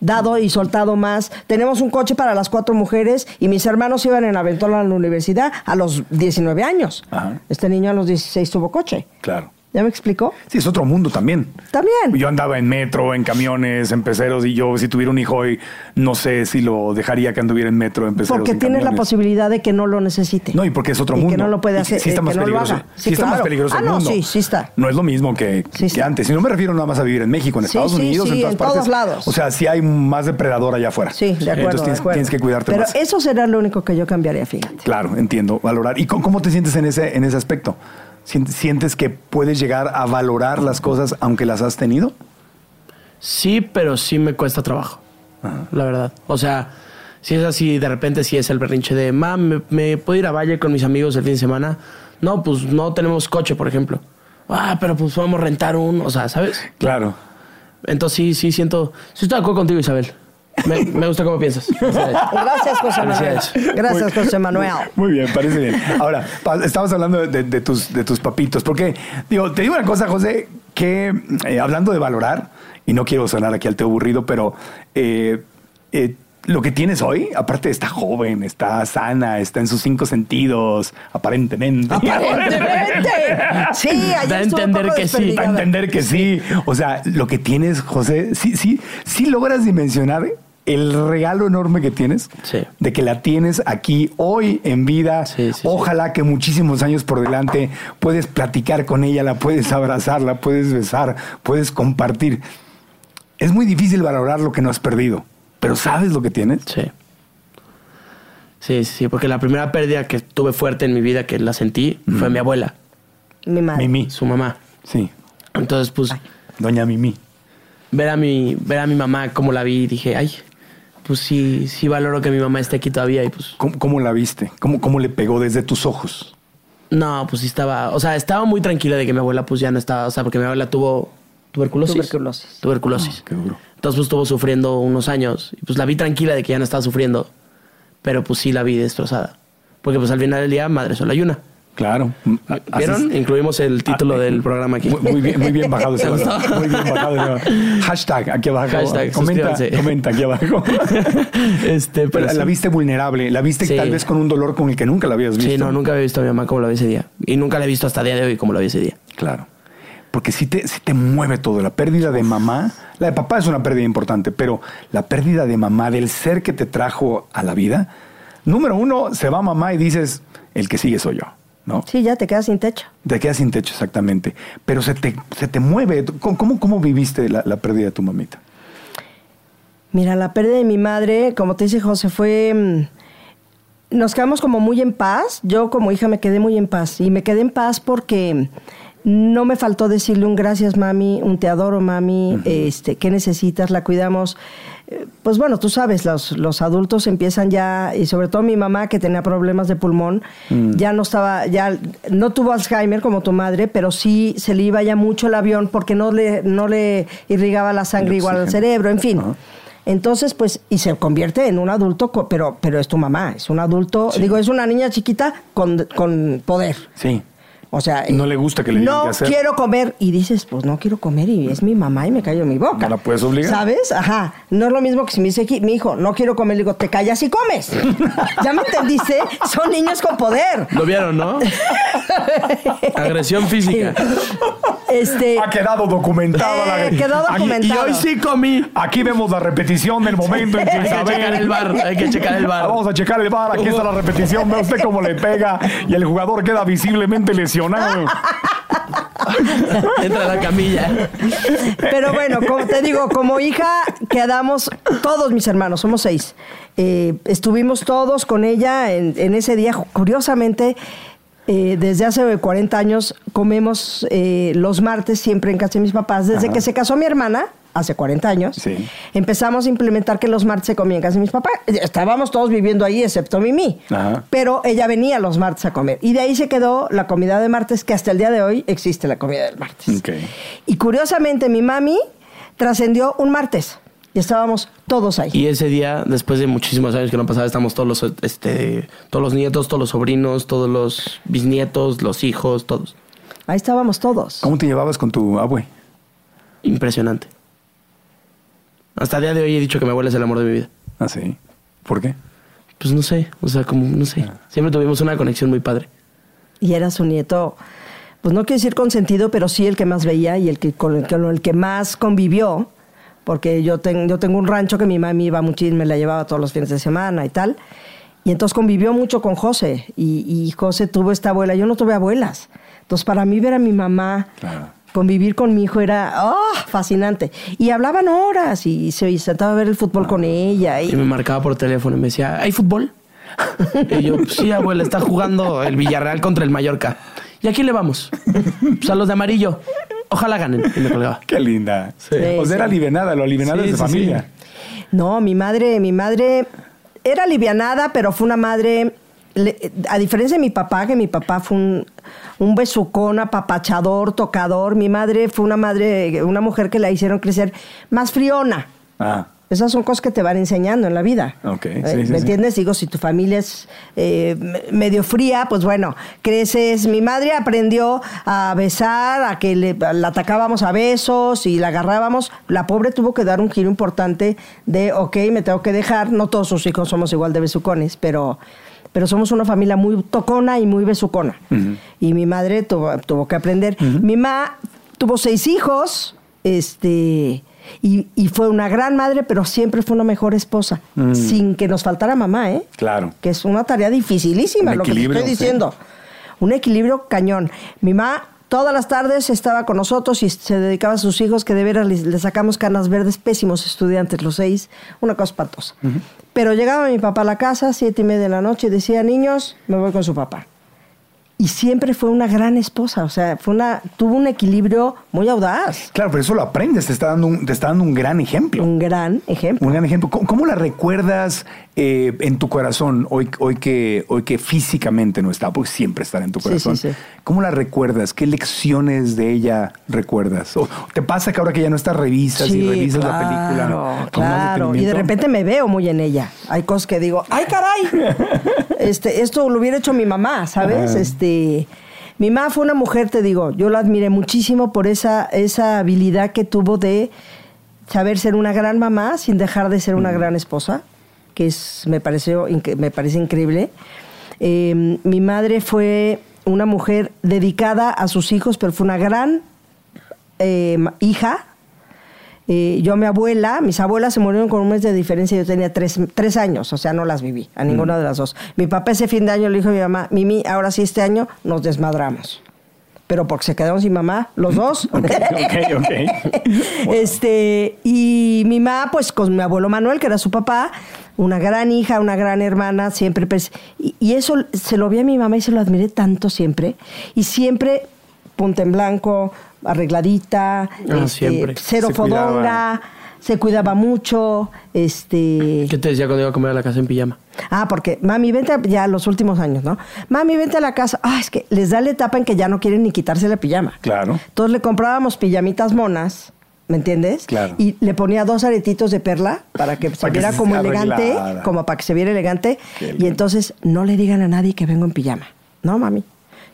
Speaker 3: dado y soltado más. Tenemos un coche para las cuatro mujeres y mis hermanos iban en Aventola a la universidad a los 19 años.
Speaker 5: Ajá.
Speaker 3: Este niño a los 16 tuvo coche.
Speaker 5: Claro.
Speaker 3: ¿Ya me explicó?
Speaker 5: Sí, es otro mundo también.
Speaker 3: También.
Speaker 5: Yo andaba en metro, en camiones, en peceros, y yo, si tuviera un hijo hoy, no sé si lo dejaría que anduviera en metro, en peceros.
Speaker 3: Porque
Speaker 5: en
Speaker 3: tienes la posibilidad de que no lo necesite.
Speaker 5: No, y porque es otro
Speaker 3: Y
Speaker 5: mundo.
Speaker 3: que no lo puede hacer.
Speaker 5: Sí, está más peligroso. Sí, está más peligroso
Speaker 3: Ah, no,
Speaker 5: mundo.
Speaker 3: sí, sí está.
Speaker 5: No es lo mismo que,
Speaker 3: Sí,
Speaker 5: que antes. Y no me refiero nada más a vivir en México, en Estados Unidos, en todas
Speaker 3: en
Speaker 5: partes.
Speaker 3: todos lados.
Speaker 5: O sea, sí hay más depredador allá afuera.
Speaker 3: Sí, de acuerdo.
Speaker 5: Entonces
Speaker 3: de
Speaker 5: tienes,
Speaker 3: acuerdo.
Speaker 5: tienes que cuidarte
Speaker 3: Pero
Speaker 5: más.
Speaker 3: eso será lo único que yo cambiaría, fíjate.
Speaker 5: Claro, entiendo. Valorar. ¿Y cómo, cómo te sientes en ese, en ese aspecto? ¿Sient- ¿Sientes que puedes llegar a valorar las cosas aunque las has tenido?
Speaker 4: Sí, pero sí me cuesta trabajo. La verdad. O sea, si es así, de repente sí es el berrinche de, mam, ¿me, me puedo ir a Valle con mis amigos el fin de semana? No, pues no tenemos coche, por ejemplo. Ah, pero pues podemos rentar un, o sea, ¿sabes?
Speaker 5: Claro.
Speaker 4: Entonces sí, sí siento, sí estoy de acuerdo contigo, Isabel. Me, me gusta cómo piensas.
Speaker 3: Gracias, José Manuel. Gracias, José Manuel.
Speaker 5: Muy bien, parece bien. Ahora, estabas hablando de, de tus, de tus papitos, porque, digo, te digo una cosa, José, que eh, hablando de valorar, y no quiero sonar aquí al teo aburrido, pero eh, eh, lo que tienes hoy, aparte está joven, está sana, está en sus cinco sentidos, aparentemente.
Speaker 3: Aparentemente. Sí,
Speaker 4: Da a entender que sí.
Speaker 5: Da a entender que sí. O sea, lo que tienes, José, sí, sí, sí logras dimensionar el regalo enorme que tienes.
Speaker 4: Sí.
Speaker 5: De que la tienes aquí hoy en vida.
Speaker 4: Sí, sí, sí.
Speaker 5: Ojalá que muchísimos años por delante puedes platicar con ella, la puedes abrazar, la puedes besar, puedes compartir. Es muy difícil valorar lo que no has perdido, pero ¿sabes lo que tienes?
Speaker 4: Sí. Sí, sí, porque la primera pérdida que tuve fuerte en mi vida, que la sentí, fue mi abuela,
Speaker 3: Mi madre.
Speaker 5: Mimi.
Speaker 4: su mamá.
Speaker 5: Sí,
Speaker 4: Entonces, pues,
Speaker 5: doña Mimi.
Speaker 4: ver a mi, ver a mi mamá como la vi, dije, ay, pues sí, sí valoro que mi mamá esté aquí todavía y pues,
Speaker 5: ¿Cómo, cómo la viste? ¿Cómo, ¿Cómo le pegó desde tus ojos?
Speaker 4: no, pues sí estaba, o sea, estaba muy tranquila de que mi abuela pues ya no estaba, o sea, porque mi abuela tuvo tuberculosis.
Speaker 3: Tuberculosis.
Speaker 4: Tuberculosis.
Speaker 5: Qué duro.
Speaker 4: Entonces pues estuvo sufriendo unos años y pues la vi tranquila de que ya no estaba sufriendo, pero pues sí la vi destrozada. Porque pues al final del día, madre solo hay una.
Speaker 5: Claro.
Speaker 4: ¿Vieron? Incluimos el título
Speaker 5: Ah,
Speaker 4: del programa aquí.
Speaker 5: Muy, bien, muy bien bajado ese. Muy bien bajado. Hashtag aquí abajo.
Speaker 4: Hashtag,
Speaker 5: comenta, comenta aquí abajo.
Speaker 4: este,
Speaker 5: Pero
Speaker 4: pero
Speaker 5: la viste vulnerable, la viste
Speaker 4: Sí.
Speaker 5: tal vez con un dolor con el que nunca la habías visto.
Speaker 4: Sí, no, nunca había visto a mi mamá como la vi ese día. Y nunca la he visto hasta el día de hoy como la vi ese día.
Speaker 5: Claro. Porque sí te, sí te mueve todo. La pérdida de mamá, la de papá es una pérdida importante, pero la pérdida de mamá, del ser que te trajo a la vida, número uno, se va mamá y dices, el que sigue soy yo, ¿no?
Speaker 3: Sí, ya te quedas sin techo.
Speaker 5: Te quedas sin techo, exactamente. Pero se te, se te mueve. ¿Cómo, cómo, cómo viviste la, la pérdida de tu mamita?
Speaker 3: Mira, la pérdida de mi madre, como te dice José, fue... mm, Nos quedamos como muy en paz. Yo como hija me quedé muy en paz. Y me quedé en paz porque no me faltó decirle un gracias, mami, un te adoro, mami, este, ¿qué necesitas? La cuidamos. Eh, Pues bueno, tú sabes, los, los adultos empiezan ya, y sobre todo mi mamá que tenía problemas de pulmón, ya no estaba, ya no tuvo Alzheimer como tu madre, pero sí se le iba ya mucho el avión porque no le, no le irrigaba la sangre igual al cerebro, en fin. Entonces, pues, y se convierte en un adulto, pero, pero es tu mamá, es un adulto, digo, es una niña chiquita con, con poder.
Speaker 5: Sí.
Speaker 3: O sea,
Speaker 5: No le gusta que le digan
Speaker 3: no
Speaker 5: qué hacer.
Speaker 3: quiero comer y dices, pues no quiero comer y es mi mamá y me callo en mi boca.
Speaker 5: No la puedes obligar.
Speaker 3: ¿Sabes? Ajá. No es lo mismo que si me dice aquí, mi hijo, no quiero comer, le digo, te callas y comes. ¿Ya me entendiste? Son niños con poder.
Speaker 4: ¿Lo vieron, no? Agresión física.
Speaker 3: Este,
Speaker 5: Ha quedado documentado. la-
Speaker 3: Eh, quedó
Speaker 5: Aquí-
Speaker 3: documentado.
Speaker 4: Y hoy sí comí.
Speaker 5: Aquí vemos la repetición del momento en que
Speaker 4: Hay que
Speaker 5: Isabel-
Speaker 4: checar el bar. Hay que checar el bar.
Speaker 5: Vamos a checar el bar. Aquí está la repetición. Ve usted cómo le pega y el jugador queda visiblemente lesionado.
Speaker 4: Entra a la camilla.
Speaker 3: Pero bueno, como te digo, como hija quedamos todos mis hermanos, somos seis. Eh, estuvimos todos con ella en, en ese día. Curiosamente, eh, desde hace 40 años comemos eh, los martes siempre en casa de mis papás. Desde
Speaker 5: Ajá.
Speaker 3: que se casó mi hermana, hace 40 años,
Speaker 5: Sí.
Speaker 3: empezamos a implementar que los martes se comía en casa de mis papás. Estábamos todos viviendo ahí, excepto Mimi.
Speaker 5: Ajá.
Speaker 3: Pero ella venía los martes a comer. Y de ahí se quedó la comida de martes, que hasta el día de hoy existe la comida del martes. Y curiosamente, mi mami trascendió un martes. Y estábamos todos ahí.
Speaker 4: Y ese día, después de muchísimos años que no pasaba, estamos todos los, este, todos los nietos, todos los sobrinos, todos los bisnietos, los hijos, todos.
Speaker 3: Ahí estábamos todos.
Speaker 5: ¿Cómo te llevabas con tu abue?
Speaker 4: Impresionante. Hasta el día de hoy he dicho que mi abuela es el amor de mi vida.
Speaker 5: Ah, sí. ¿Por qué?
Speaker 4: Pues no sé, o sea, como, no sé. Siempre tuvimos una conexión muy padre.
Speaker 3: Y era su nieto, pues no quiero decir consentido, pero sí el que más veía y el que con el que, con el que más convivió. Porque yo, ten- yo tengo un rancho que mi mami iba muchísimo, me la llevaba todos los fines de semana y tal. Y entonces convivió mucho con José. Y, y José tuvo esta abuela. Yo no tuve abuelas. Entonces, para mí ver a mi mamá
Speaker 5: Claro.
Speaker 3: Convivir con mi hijo era ¡oh! fascinante. Y hablaban horas y se sentaba a ver el fútbol con ella.
Speaker 4: Y
Speaker 3: Y,
Speaker 4: me marcaba por teléfono y me decía, ¿hay fútbol? Y yo, "Pues sí, abuela, está jugando el Villarreal contra el Mallorca. ¿Y a quién le vamos? Pues a los de amarillo. Ojalá ganen. Y me colgaba.
Speaker 5: Qué linda.
Speaker 3: Sí,
Speaker 5: o sea, era
Speaker 3: sí.
Speaker 5: alivianada, lo alivianada
Speaker 4: Sí,
Speaker 5: es de
Speaker 4: sí,
Speaker 5: familia.
Speaker 3: No, mi madre, mi madre era alivianada, pero fue una madre, a diferencia de mi papá, que mi papá fue un, un besucón, apapachador, tocador, mi madre fue una madre, una mujer que la hicieron crecer más friona.
Speaker 5: Ah,
Speaker 3: Esas son cosas que te van enseñando en la vida.
Speaker 5: Ok,
Speaker 3: Eh,
Speaker 5: sí, sí,
Speaker 3: ¿Me
Speaker 5: sí.
Speaker 3: entiendes? Digo, si tu familia es eh, me- medio fría, pues bueno, creces. Mi madre aprendió a besar, a que le, la atacábamos a besos y la agarrábamos. La pobre tuvo que dar un giro importante de, ok, me tengo que dejar. No todos sus hijos somos igual de besucones, pero, pero somos una familia muy tocona y muy besucona. Y mi madre tuvo, tuvo que aprender. Mi mamá tuvo seis hijos, este... Y, y fue una gran madre, pero siempre fue una mejor esposa, sin que nos faltara mamá, ¿eh?
Speaker 5: Claro.
Speaker 3: Que es una tarea dificilísima,
Speaker 5: Un
Speaker 3: lo que te estoy
Speaker 5: sí.
Speaker 3: diciendo. Un equilibrio cañón. Mi mamá todas las tardes estaba con nosotros y se dedicaba a sus hijos, que de veras les sacamos canas verdes, pésimos estudiantes, los seis, una cosa espantosa. Pero llegaba mi papá a la casa, siete y media de la noche, y decía, niños, me voy con su papá. Y siempre fue una gran esposa, o sea, fue una, tuvo un equilibrio muy audaz.
Speaker 5: Claro, pero eso lo aprendes, te está dando un, te está dando un gran ejemplo.
Speaker 3: Un gran ejemplo.
Speaker 5: Un gran ejemplo. ¿Cómo, cómo la recuerdas eh, en tu corazón hoy, hoy, que, hoy que físicamente no está? Porque siempre estará en tu corazón.
Speaker 3: sí, sí.
Speaker 5: ¿Cómo la recuerdas? ¿Qué lecciones de ella recuerdas? ¿O te pasa que ahora que ya no estás revisas y revisas la película? más
Speaker 3: Claro, y de repente me veo muy en ella. Hay cosas que digo, ¡ay, caray! Este, esto lo hubiera hecho mi mamá, ¿sabes?
Speaker 5: Ajá.
Speaker 3: Este, mi mamá fue una mujer, te digo, yo la admiré muchísimo por esa, esa habilidad que tuvo de saber ser una gran mamá sin dejar de ser una gran esposa, que es, me, pareció, me parece increíble. Eh, mi madre fue una mujer dedicada a sus hijos, pero fue una gran eh, ma- hija. Eh, yo, mi abuela, mis abuelas se murieron con un mes de diferencia. Yo tenía tres, tres años, o sea, no las viví, a ninguna de las dos. Mi papá ese fin de año le dijo a mi mamá, Mimi, ahora sí este año nos desmadramos. Pero porque se quedaron sin mamá, los dos.
Speaker 5: Ok, ok, ok.
Speaker 3: Este, y mi mamá, pues con mi abuelo Manuel, que era su papá, una gran hija, una gran hermana, siempre. pres- Y, y eso se lo vi a mi mamá y se lo admiré tanto siempre. Y siempre punta en blanco, arregladita, este,
Speaker 4: siempre.
Speaker 3: cero
Speaker 5: Se cuidaba.
Speaker 3: fodonga, se cuidaba mucho, este.
Speaker 4: ¿Qué te decía cuando iba a comer a la casa en pijama?
Speaker 3: Ah, porque, mami, vente a- ya los últimos años, ¿no? Mami, vente a la casa. Ah, es que les da la etapa en que ya no quieren ni quitarse la pijama.
Speaker 5: Claro.
Speaker 3: Entonces le comprábamos pijamitas monas, ¿me entiendes?
Speaker 5: Claro.
Speaker 3: Y le ponía dos aretitos de perla para que se viera como elegante,
Speaker 5: arreglada.
Speaker 3: como para que se viera elegante.
Speaker 5: Qué
Speaker 3: Y entonces no le digan a nadie que vengo en pijama. No, mami.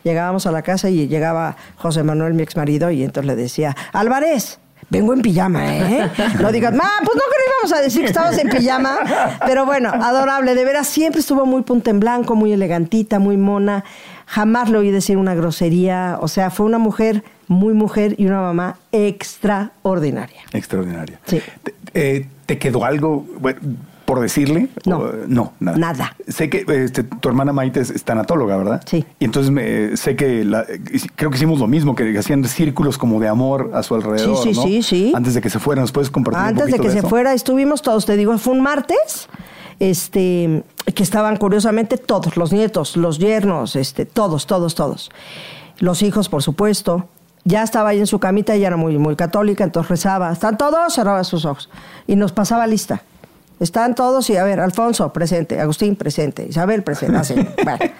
Speaker 3: Llegábamos a la casa y llegaba José Manuel, mi ex marido, y entonces le decía, Álvarez, vengo en pijama, ¿eh? No digas, ma, pues no que íbamos a decir que estabas en pijama. Pero bueno, adorable, de veras, siempre estuvo muy punta en blanco, muy elegantita, muy mona. Jamás le oí decir una grosería. O sea, fue una mujer muy mujer y una mamá extraordinaria.
Speaker 5: Extraordinaria.
Speaker 3: Sí.
Speaker 5: ¿Te, eh, ¿te quedó algo bueno, por decirle?
Speaker 3: No.
Speaker 5: No, nada.
Speaker 3: Nada.
Speaker 5: Sé que este, tu hermana Maite es, es tanatóloga, ¿verdad?
Speaker 3: Sí.
Speaker 5: Y entonces me, sé que la- creo que hicimos lo mismo, que hacían círculos como de amor a su alrededor.
Speaker 3: Sí, sí,
Speaker 5: ¿no?
Speaker 3: sí, sí.
Speaker 5: Antes de que se fueran, ¿nos puedes compartir un
Speaker 3: Antes de que se
Speaker 5: eso?
Speaker 3: fuera, estuvimos todos, te digo, fue un martes, este, que estaban curiosamente todos, los nietos, los yernos, este, todos, todos, todos. Los hijos, por supuesto. Ya estaba ahí en su camita, ella era muy, muy católica, entonces rezaba. ¿Están todos? Cerraba sus ojos. Y nos pasaba lista. Están todos y, a ver, Alfonso, presente. Agustín, presente. Isabel, presente. Así. Bueno.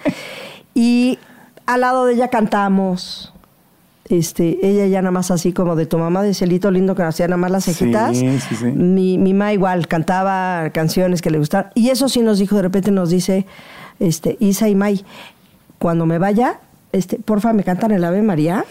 Speaker 3: Y al lado de ella cantamos. Este, ella ya nada más así como de tu mamá de celito lindo que hacía nada más las
Speaker 5: Sí,
Speaker 3: cejitas.
Speaker 5: sí, sí.
Speaker 3: Mi, mi mamá igual cantaba canciones que le gustaban. Y eso sí nos dijo, de repente nos dice, este, Isa y May, cuando me vaya, este, porfa, me cantan el Ave María.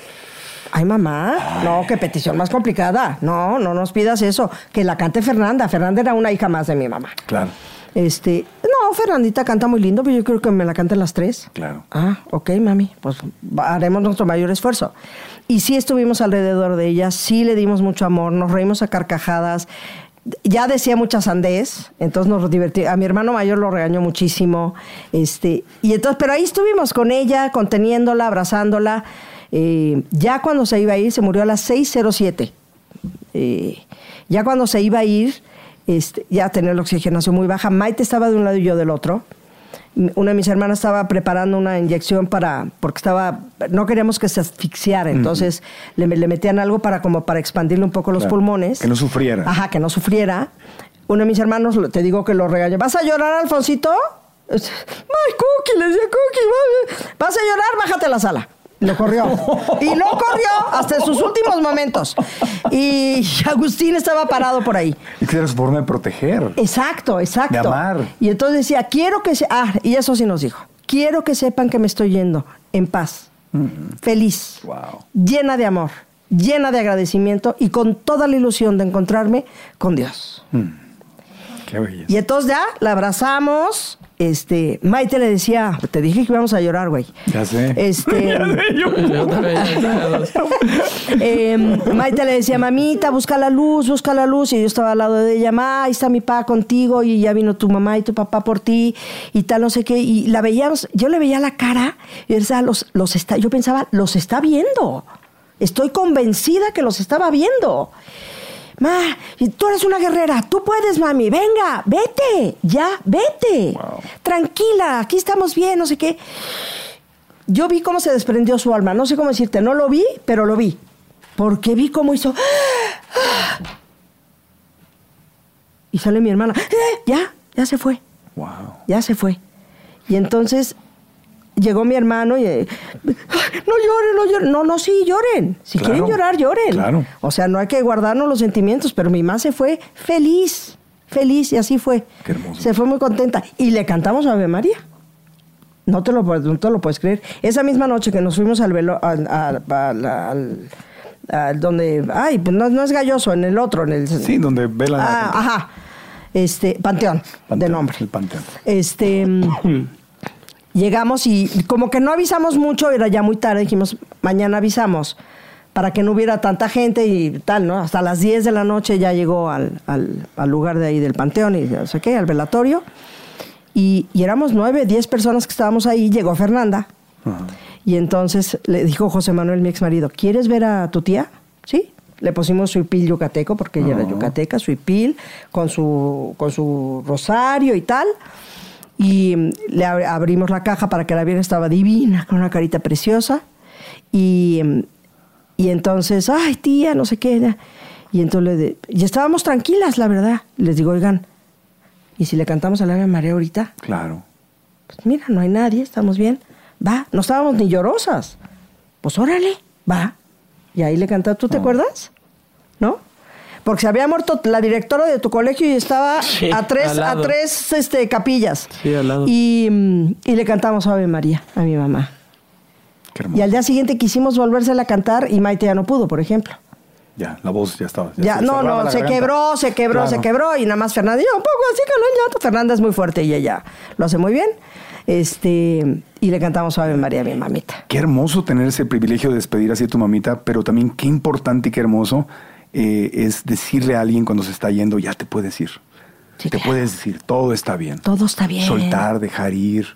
Speaker 3: Ay, mamá, no, qué petición más complicada. No, no nos pidas eso. Que la cante Fernanda. Fernanda era una hija más de mi mamá.
Speaker 5: Claro,
Speaker 3: Este, no, Fernandita canta muy lindo, pero yo creo que me la canten las tres.
Speaker 5: claro.
Speaker 3: Ah, ok, mami, pues haremos nuestro mayor esfuerzo. Y sí estuvimos alrededor de ella, sí le dimos mucho amor, nos reímos a carcajadas. Ya decía muchas sandés, entonces nos divertimos. A mi hermano mayor lo regañó muchísimo. Este, y entonces, pero ahí estuvimos con ella, conteniéndola, abrazándola. Eh, ya cuando se iba a ir, se murió a las 6.07. Eh, ya cuando se iba a ir, este, ya tenía la oxigenación muy baja. Maite estaba de un lado y yo del otro. Una de mis hermanas estaba preparando una inyección para, porque estaba, no queríamos que se asfixiara, entonces le, le metían algo para como para expandirle un poco los
Speaker 5: Claro,
Speaker 3: pulmones.
Speaker 5: que no sufriera.
Speaker 3: Ajá, que no sufriera. Uno de mis hermanos, te digo que lo regañó. ¿Vas a llorar, Alfonsito? Ay, Cookie, le decía Cookie. va- ¿Vas a llorar? Bájate a la sala. Lo corrió. Y lo corrió hasta sus últimos momentos. Y Agustín estaba parado por ahí.
Speaker 5: Y que era su forma de proteger.
Speaker 3: Exacto, exacto.
Speaker 5: De amar.
Speaker 3: Y entonces decía, quiero que se... Ah, y eso sí nos dijo. Quiero que sepan que me estoy yendo en paz, feliz,
Speaker 5: Wow.
Speaker 3: llena de amor, llena de agradecimiento y con toda la ilusión de encontrarme con Dios.
Speaker 5: Qué belleza.
Speaker 3: Y entonces ya la abrazamos. Este, Maite le decía, te dije que íbamos a llorar, güey.
Speaker 5: Ya sé.
Speaker 3: Este,
Speaker 4: Yo también,
Speaker 3: eh, Maite le decía, mamita, busca la luz, busca la luz. Y yo estaba al lado de ella, ma, ahí está mi papá contigo y ya vino tu mamá y tu papá por ti y tal, no sé qué. Y la veíamos, yo le veía la cara y decía, los, los está, yo pensaba, los está viendo. Estoy convencida que los estaba viendo. Ma, tú eres una guerrera, tú puedes, mami, venga, vete, ya, vete. Tranquila, aquí estamos bien, no sé qué. Yo vi cómo se desprendió su alma, no sé cómo decirte, no lo vi, pero lo vi. Porque vi cómo hizo... Y sale mi hermana, "Eh, ya, ya se fue,
Speaker 5: Wow.
Speaker 3: ya se fue. Y entonces llegó mi hermano y... eh, "Ay, No lloren, no lloren. No, no, sí, lloren. Si
Speaker 5: Claro,
Speaker 3: quieren llorar, lloren.
Speaker 5: claro.
Speaker 3: O sea, no hay que guardarnos los sentimientos, pero mi mamá se fue feliz, feliz, y así fue.
Speaker 5: Qué hermoso.
Speaker 3: Se fue muy contenta. Y le cantamos Ave María. No te lo, puedes- no te lo puedes creer. Esa misma noche que nos fuimos al velo, al, al- al- al- al donde, ay, pues no, no es galloso, en el otro, en el...
Speaker 5: Sí, donde velan a la
Speaker 3: Ah, ajá. Este, Panteón, de
Speaker 5: Panteón,
Speaker 3: nombre.
Speaker 5: El panteón.
Speaker 3: Este, mm, llegamos y como que no avisamos mucho, era ya muy tarde, dijimos, mañana avisamos, para que no hubiera tanta gente y tal, ¿no? Hasta las 10 de la noche ya llegó al, al- al lugar de ahí del panteón y no sé qué, al velatorio. Y, y éramos nueve, diez personas que estábamos ahí, llegó Fernanda. Y entonces le dijo José Manuel, mi ex marido, ¿quieres ver a tu tía? Sí. Le pusimos su hipil yucateco, porque ella era yucateca, su hipil, con su, con su rosario y tal. Y mm, le ab- abrimos la caja para que la viera, estaba divina, con una carita preciosa. Y, mm, y entonces, ay, tía, no sé qué. Y entonces, le de- y estábamos tranquilas, la verdad. Les digo, oigan, ¿y si le cantamos al Ave María ahorita?
Speaker 5: Claro.
Speaker 3: Pues mira, no hay nadie, estamos bien. Va, no estábamos ni llorosas. Pues órale, va. Y ahí le cantaba, ¿tú te acuerdas? ¿No? Porque se había muerto la directora de tu colegio y estaba
Speaker 4: Sí,
Speaker 3: a tres, a tres este, capillas.
Speaker 4: Sí, al lado.
Speaker 3: Y, mm, y le cantamos Ave María a mi mamá.
Speaker 5: Qué hermoso.
Speaker 3: Y al día siguiente quisimos volvérsela a cantar y Maite ya no pudo, por ejemplo.
Speaker 5: Ya, la voz ya estaba.
Speaker 3: Ya,
Speaker 5: se
Speaker 3: no, no, se
Speaker 5: garganta.
Speaker 3: quebró, se quebró, se quebró y nada más Fernanda, yo un poco así que el llanto. Fernanda es muy fuerte y ella lo hace muy bien. Este, y le cantamos Ave María a mi mamita.
Speaker 5: Qué hermoso tener ese privilegio de despedir así a tu mamita, pero también qué importante y qué hermoso eh, es decirle a alguien cuando se está yendo, ya te puedes ir.
Speaker 3: Sí,
Speaker 5: te
Speaker 3: claro.
Speaker 5: puedes decir, todo está bien.
Speaker 3: Todo está bien.
Speaker 5: Soltar, dejar ir.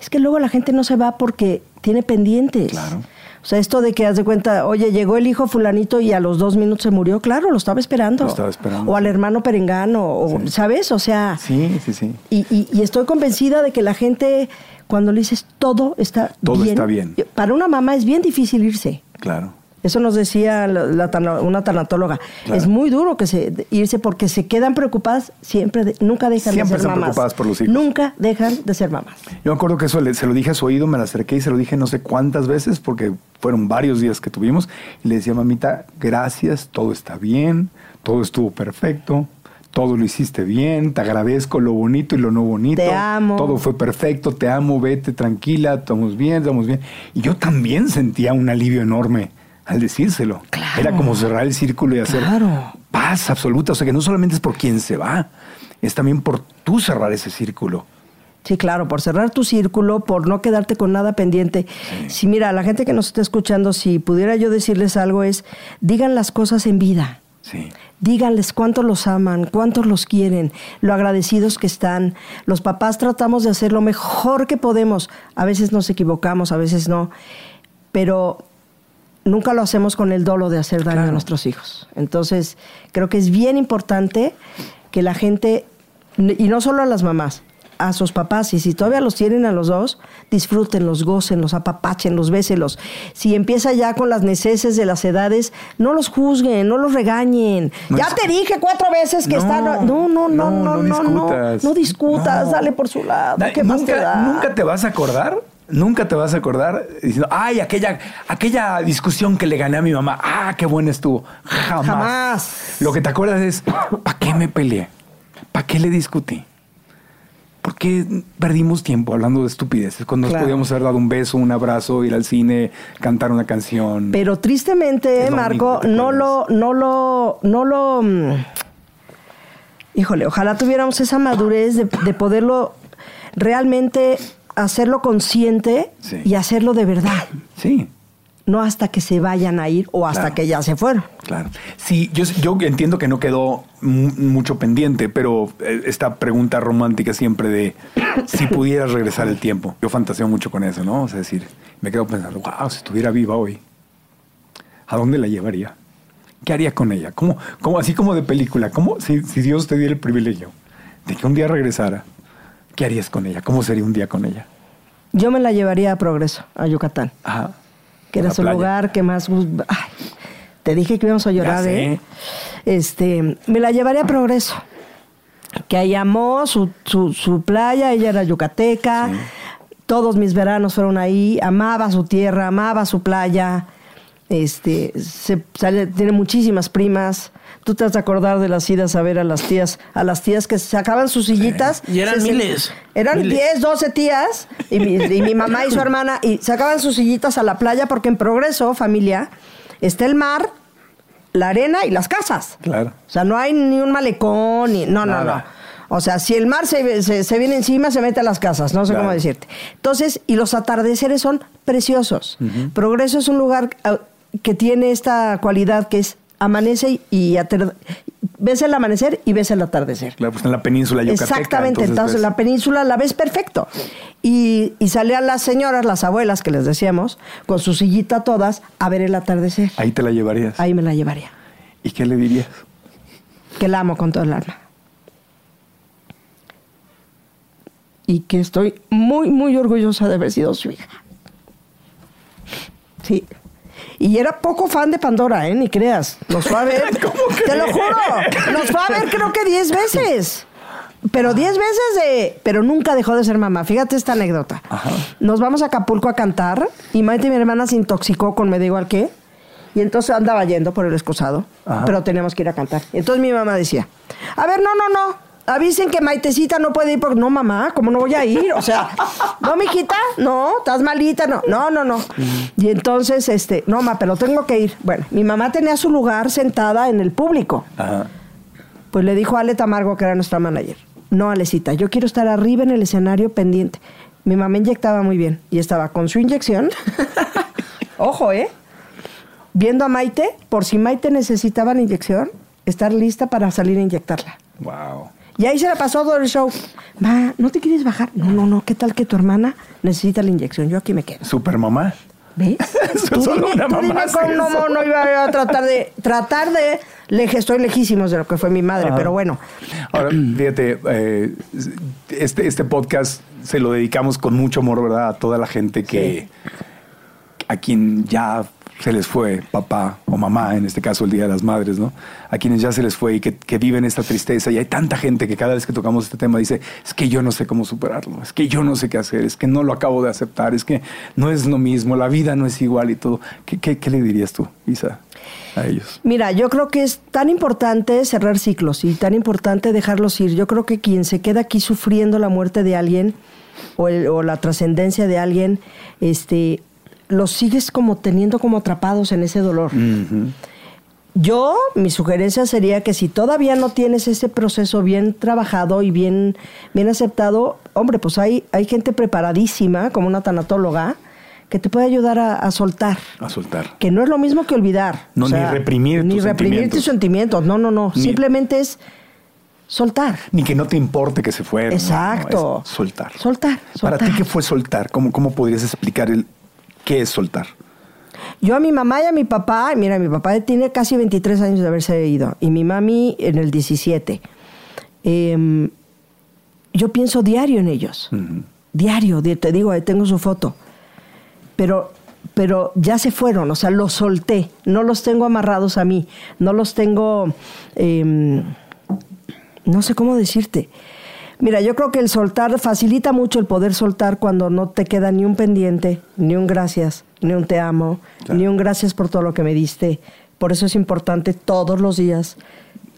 Speaker 3: Es que luego la gente no se va porque tiene pendientes.
Speaker 5: Claro.
Speaker 3: O sea, esto de que haz de cuenta, oye, llegó el hijo fulanito y a los dos minutos se murió, claro, lo estaba esperando.
Speaker 5: Lo estaba esperando.
Speaker 3: O al hermano perengano, o, ¿sabes? O sea,
Speaker 5: Sí, sí, sí.
Speaker 3: y, y- y estoy convencida de que la gente, cuando le dices todo está
Speaker 5: Todo
Speaker 3: bien.
Speaker 5: está bien.
Speaker 3: Para una mamá es bien difícil irse.
Speaker 5: Claro.
Speaker 3: Eso nos decía la- la tana- una tanatóloga.
Speaker 5: Claro.
Speaker 3: Es muy duro que se irse porque se quedan preocupadas siempre, de- nunca dejan
Speaker 5: Siempre
Speaker 3: de ser mamás.
Speaker 5: preocupadas por los hijos.
Speaker 3: Nunca dejan de ser mamás.
Speaker 5: Yo me acuerdo que eso le- se lo dije a su oído, me la acerqué y se lo dije no sé cuántas veces, porque fueron varios días que tuvimos. Y le decía, mamita, gracias, todo está bien, todo estuvo perfecto, todo lo hiciste bien, te agradezco lo bonito y lo no bonito.
Speaker 3: Te amo.
Speaker 5: Todo fue perfecto, te amo, vete tranquila, estamos bien, estamos bien. Y yo también sentía un alivio enorme al decírselo.
Speaker 3: Claro.
Speaker 5: Era como cerrar el círculo y hacer
Speaker 3: Claro.
Speaker 5: paz absoluta. O sea que no solamente es por quien se va, es también por tú cerrar ese círculo.
Speaker 3: Sí, claro, por cerrar tu círculo, por no quedarte con nada pendiente. Si mira, la gente que nos está escuchando, si pudiera yo decirles algo es, digan las cosas en vida.
Speaker 5: Sí.
Speaker 3: Díganles cuánto los aman, cuántos los quieren, lo agradecidos que están. Los papás tratamos de hacer lo mejor que podemos. A veces nos equivocamos, a veces no. Pero nunca lo hacemos con el dolo de hacer daño a nuestros hijos. Entonces, creo que es bien importante que la gente, y no solo a las mamás, a sus papás, y si todavía los tienen a los dos, disfrútenlos, gócenlos, apapachen, béselos. Si empieza ya con las neceses de las edades, no los juzguen, no los regañen.
Speaker 5: No
Speaker 3: ya te dije cuatro veces que
Speaker 5: No,
Speaker 3: están... No, no, no, no,
Speaker 5: no,
Speaker 3: no, no,
Speaker 5: no
Speaker 3: no,
Speaker 5: discutas.
Speaker 3: no discutas, dale por su lado.
Speaker 5: Da-
Speaker 3: ¿Qué más te
Speaker 5: nunca,
Speaker 3: da?
Speaker 5: nunca te vas a acordar Nunca te vas a acordar diciendo, ay, aquella, aquella discusión que le gané a mi mamá, ah, qué buena estuvo. Jamás.
Speaker 3: Jamás.
Speaker 5: Lo que te acuerdas es, ¿para qué me peleé? ¿Para qué le discutí? ¿Por qué perdimos tiempo hablando de estupideces cuando nos podíamos haber dado un beso, un abrazo, ir al cine, cantar una canción?
Speaker 3: Pero tristemente,
Speaker 5: lo
Speaker 3: Marco, no lo, no lo, no lo. mm, Híjole, ojalá tuviéramos esa madurez de, de poderlo realmente hacerlo consciente
Speaker 5: Sí.
Speaker 3: y hacerlo de verdad.
Speaker 5: Sí.
Speaker 3: No hasta que se vayan a ir o hasta
Speaker 5: Claro.
Speaker 3: que ya se fueron.
Speaker 5: Claro. Sí, yo, yo entiendo que no quedó mu- mucho pendiente, pero eh, esta pregunta romántica siempre de si pudieras regresar el tiempo. Yo fantaseo mucho con eso, ¿no? O sea, decir, me quedo pensando, wow, si estuviera viva hoy, ¿a dónde la llevaría? ¿Qué haría con ella? ¿Cómo, cómo, así como de película, ¿cómo, si, si Dios te diera el privilegio de que un día regresara, ¿qué harías con ella? ¿Cómo sería un día con ella?
Speaker 3: Yo me la llevaría a Progreso, a Yucatán,
Speaker 5: Ajá.
Speaker 3: que era su
Speaker 5: playa.
Speaker 3: lugar que más... Ay, te dije que íbamos a llorar. ¿eh? Este, me la llevaría a Progreso, que ahí amó su, su, su playa, ella era yucateca, todos mis veranos fueron ahí, amaba su tierra, amaba su playa, este, se, sale- tiene muchísimas primas. Tú te has de acordar de las idas a ver a las tías, a las tías que sacaban sus sillitas.
Speaker 4: Y eran
Speaker 3: se-
Speaker 4: miles,
Speaker 3: Eran
Speaker 4: miles.
Speaker 3: 10, 12 tías y mi, y mi mamá y su hermana y sacaban sus sillitas a la playa porque en progreso, familia, está el mar, la arena y las casas.
Speaker 5: Claro.
Speaker 3: O sea, no hay ni un malecón, ni. No, no, no. O sea, si el mar se, se- se viene encima, se mete a las casas, no sé
Speaker 5: Claro.
Speaker 3: cómo decirte. Entonces, y los atardeceres son preciosos. Progreso es un lugar ah, que tiene esta cualidad que es amanece y ater- ves el amanecer y ves el atardecer.
Speaker 5: Claro, pues en la península yucateca.
Speaker 3: Exactamente, entonces,
Speaker 5: ves-
Speaker 3: la península la ves perfecto. Y, y salían las señoras, las abuelas que les decíamos, con su sillita todas, a ver el atardecer.
Speaker 5: Ahí te la llevarías.
Speaker 3: Ahí me la llevaría.
Speaker 5: ¿Y qué le dirías?
Speaker 3: que la amo con todo el alma. Y que estoy muy, muy orgullosa de haber sido su hija. Sí. Y era poco fan de Pandora, ¿eh? Ni creas. Nos fue a ver. Te lo juro. Nos fue a ver creo que 10 veces. Pero 10 veces de... Pero nunca dejó de ser mamá. Fíjate esta anécdota. Nos vamos a Acapulco a cantar y Maite, mi hermana, se intoxicó con me da igual qué. Y entonces andaba yendo por el excusado,
Speaker 5: Ajá.
Speaker 3: pero teníamos que ir a cantar. Entonces mi mamá decía, a ver, no, no, no, avisen que Maitecita no puede ir porque no, mamá, ¿cómo no voy a ir? O sea, no, mijita, no, estás malita, no, no, no, no. Y entonces, este, no, ma, pero tengo que ir. Bueno, mi mamá tenía su lugar sentada en el público.
Speaker 5: Ajá.
Speaker 3: Pues le dijo a Ale Tamargo, que era nuestra manager, no, Alecita, yo quiero estar arriba en el escenario pendiente. Mi mamá inyectaba muy bien y estaba con su inyección. Ojo, ¿eh? Viendo a Maite, por si Maite necesitaba la inyección, estar lista para salir a inyectarla.
Speaker 5: Wow.
Speaker 3: Y ahí se la pasó todo el show. Ma, ¿no te quieres bajar? No, no, no. ¿Qué tal que tu hermana necesita la inyección? Yo aquí me quedo.
Speaker 5: Super mamá.
Speaker 3: ¿Ves? tú
Speaker 5: Solo
Speaker 3: dime,
Speaker 5: una
Speaker 3: tú
Speaker 5: mamá
Speaker 3: dime cómo no, iba a tratar de... Tratar de... leje- estoy lejísimos de lo que fue mi madre, pero bueno.
Speaker 5: Ahora, fíjate, eh, este, este podcast se lo dedicamos con mucho amor, ¿verdad? A toda la gente que a quien ya se les fue papá o mamá, en este caso el Día de las Madres, ¿no? A quienes ya se les fue y que, que viven esta tristeza. Y hay tanta gente que cada vez que tocamos este tema dice, es que yo no sé cómo superarlo, es que yo no sé qué hacer, es que no lo acabo de aceptar, es que no es lo mismo, la vida no es igual y todo. ¿Qué, qué, qué le dirías tú, Isa, a ellos?
Speaker 3: Mira, yo creo que es tan importante cerrar ciclos y tan importante dejarlos ir. Yo creo que quien se queda aquí sufriendo la muerte de alguien o, el- o la trascendencia de alguien, este, los sigues como teniendo como atrapados en ese dolor. Yo, mi sugerencia sería que si todavía no tienes ese proceso bien trabajado y bien, bien aceptado, hombre, pues hay, hay gente preparadísima, como una tanatóloga, que te puede ayudar a- a soltar
Speaker 5: A soltar.
Speaker 3: que no es lo mismo que olvidar.
Speaker 5: No, ni reprimir
Speaker 3: Ni
Speaker 5: tus
Speaker 3: reprimir
Speaker 5: sentimientos.
Speaker 3: tus sentimientos. No, no, no.
Speaker 5: Ni-
Speaker 3: Simplemente es soltar.
Speaker 5: Ni que no te importe que se fueron. ¿no?
Speaker 3: Exacto.
Speaker 5: Soltar.
Speaker 3: Soltar,
Speaker 5: Para ti, ¿qué fue soltar? ¿Cómo, cómo podrías explicar el qué es soltar?
Speaker 3: Yo a mi mamá y a mi papá, mira, mi papá tiene casi 23 años de haberse ido y mi mami en el 17. Em, yo pienso diario en ellos. Diario, di- te digo, ahí tengo su foto. Pero, pero ya se fueron, o sea, los solté. No los tengo amarrados a mí. No los tengo, em, no sé cómo decirte. Mira, yo creo que el soltar facilita mucho el poder soltar cuando no te queda ni un pendiente, ni un gracias, ni un te amo,
Speaker 5: Claro.
Speaker 3: ni un gracias por todo lo que me diste. Por eso es importante todos los días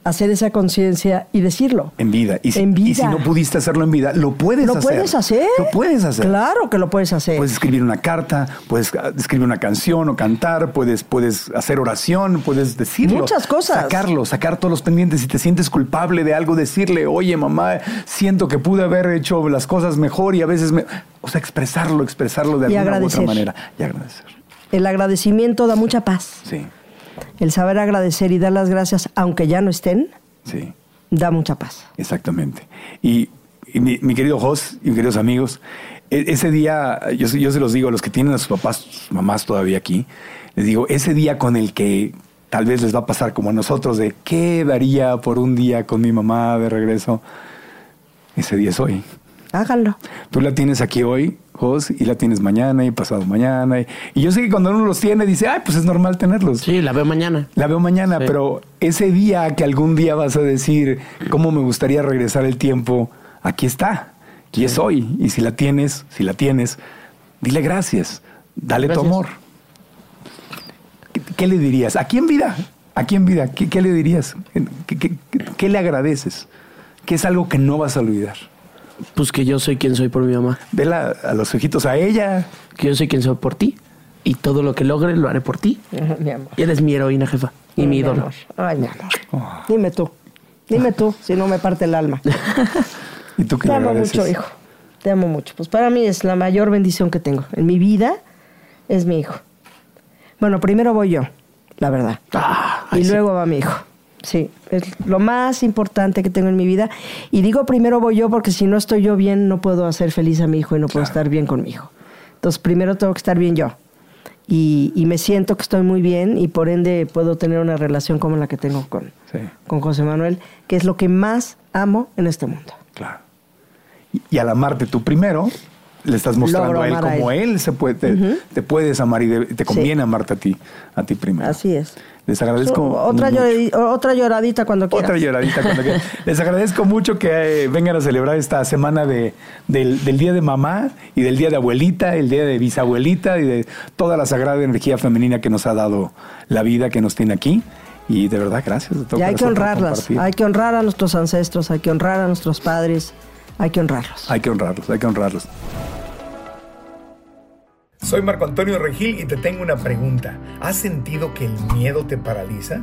Speaker 3: hacer esa conciencia y decirlo.
Speaker 5: En vida. Y si,
Speaker 3: En vida.
Speaker 5: y si no pudiste hacerlo en vida, lo puedes
Speaker 3: lo
Speaker 5: hacer.
Speaker 3: puedes hacer.
Speaker 5: Lo puedes hacer.
Speaker 3: Claro que lo puedes hacer.
Speaker 5: Puedes escribir una carta, puedes ah, escribir una canción o cantar, puedes, puedes hacer oración, puedes decirlo.
Speaker 3: Muchas cosas.
Speaker 5: Sacarlo, sacar todos los pendientes. Si te sientes culpable de algo, decirle, oye mamá, siento que pude haber hecho las cosas mejor y a veces me... O sea, expresarlo, expresarlo de
Speaker 3: Y
Speaker 5: alguna u otra manera. Y agradecer.
Speaker 3: el agradecimiento da mucha paz.
Speaker 5: Sí,
Speaker 3: El saber agradecer y dar las gracias, aunque ya no estén,
Speaker 5: sí.
Speaker 3: da mucha paz.
Speaker 5: Exactamente. Y, y mi, mi querido Jos y mis queridos amigos, e- ese día, yo, se- yo se los digo a los que tienen a sus papás, sus mamás todavía aquí, les digo, ese día con el que tal vez les va a pasar como a nosotros, de qué daría por un día con mi mamá de regreso, ese día es hoy.
Speaker 3: Háganlo.
Speaker 5: Tú la tienes aquí hoy, Y la tienes mañana y pasado mañana. Y, y yo sé que cuando uno los tiene, dice, ay, pues es normal tenerlos.
Speaker 4: Sí, la veo mañana.
Speaker 5: La veo mañana,
Speaker 4: Sí.
Speaker 5: pero ese día que algún día vas a decir cómo me gustaría regresar el tiempo, aquí está. Y es hoy. Y si la tienes, si la tienes, dile gracias. Dale tu amor. ¿Qué, qué le dirías? Aquí en vida. Aquí en vida. ¿Qué, qué le dirías? ¿Qué, qué- qué- qué le agradeces? ¿Qué es algo que no vas a olvidar?
Speaker 4: Pues que yo soy quien soy por mi mamá.
Speaker 5: Vela a los ojitos a ella.
Speaker 4: Que yo soy quien soy por ti. Y todo lo que logre lo haré por ti.
Speaker 3: Mi amor.
Speaker 4: Y eres mi heroína, jefa. Y mi ídolo.
Speaker 3: amor. Ay, mi amor. Dime tú. Dime tú, si no me parte el alma.
Speaker 5: ¿Y tú qué
Speaker 3: Te amo
Speaker 5: agradeces?
Speaker 3: mucho, hijo. Te amo mucho. Pues para mí es la mayor bendición que tengo. En mi vida es mi hijo. Bueno, primero voy yo, la verdad.
Speaker 4: Ah,
Speaker 3: y
Speaker 4: sí.
Speaker 3: luego va mi hijo. Sí, es lo más importante que tengo en mi vida. Y digo primero voy yo porque si no estoy yo bien, no puedo hacer feliz a mi hijo y no puedo estar bien con mi hijo. Entonces, primero tengo que estar bien yo. Y, y me siento que estoy muy bien y por ende puedo tener una relación como la que tengo con,
Speaker 5: Sí.
Speaker 3: con José Manuel, que es lo que más amo en este mundo.
Speaker 5: Claro. Y, y al amarte tú primero, le estás mostrando
Speaker 3: Logro
Speaker 5: a él
Speaker 3: a
Speaker 5: como él, se puede, te, te puedes amar y de- te conviene amarte a ti, a ti primero.
Speaker 3: Así es.
Speaker 5: Les agradezco.
Speaker 3: otra, lloradita cuando quieras.
Speaker 5: Otra lloradita cuando quieran. Les agradezco mucho que eh, vengan a celebrar esta semana de, del, del Día de Mamá y del Día de Abuelita, el Día de Bisabuelita y de toda la sagrada energía femenina que nos ha dado la vida que nos tiene aquí. Y de verdad, gracias.
Speaker 3: Y hay que honrarlas.
Speaker 5: compartir.
Speaker 3: Hay que honrar a nuestros ancestros, hay que honrar a nuestros padres, hay que honrarlos.
Speaker 5: Hay que honrarlos, hay que honrarlos.
Speaker 7: Soy Marco Antonio Regil y te tengo una pregunta. ¿Has sentido que el miedo te paraliza?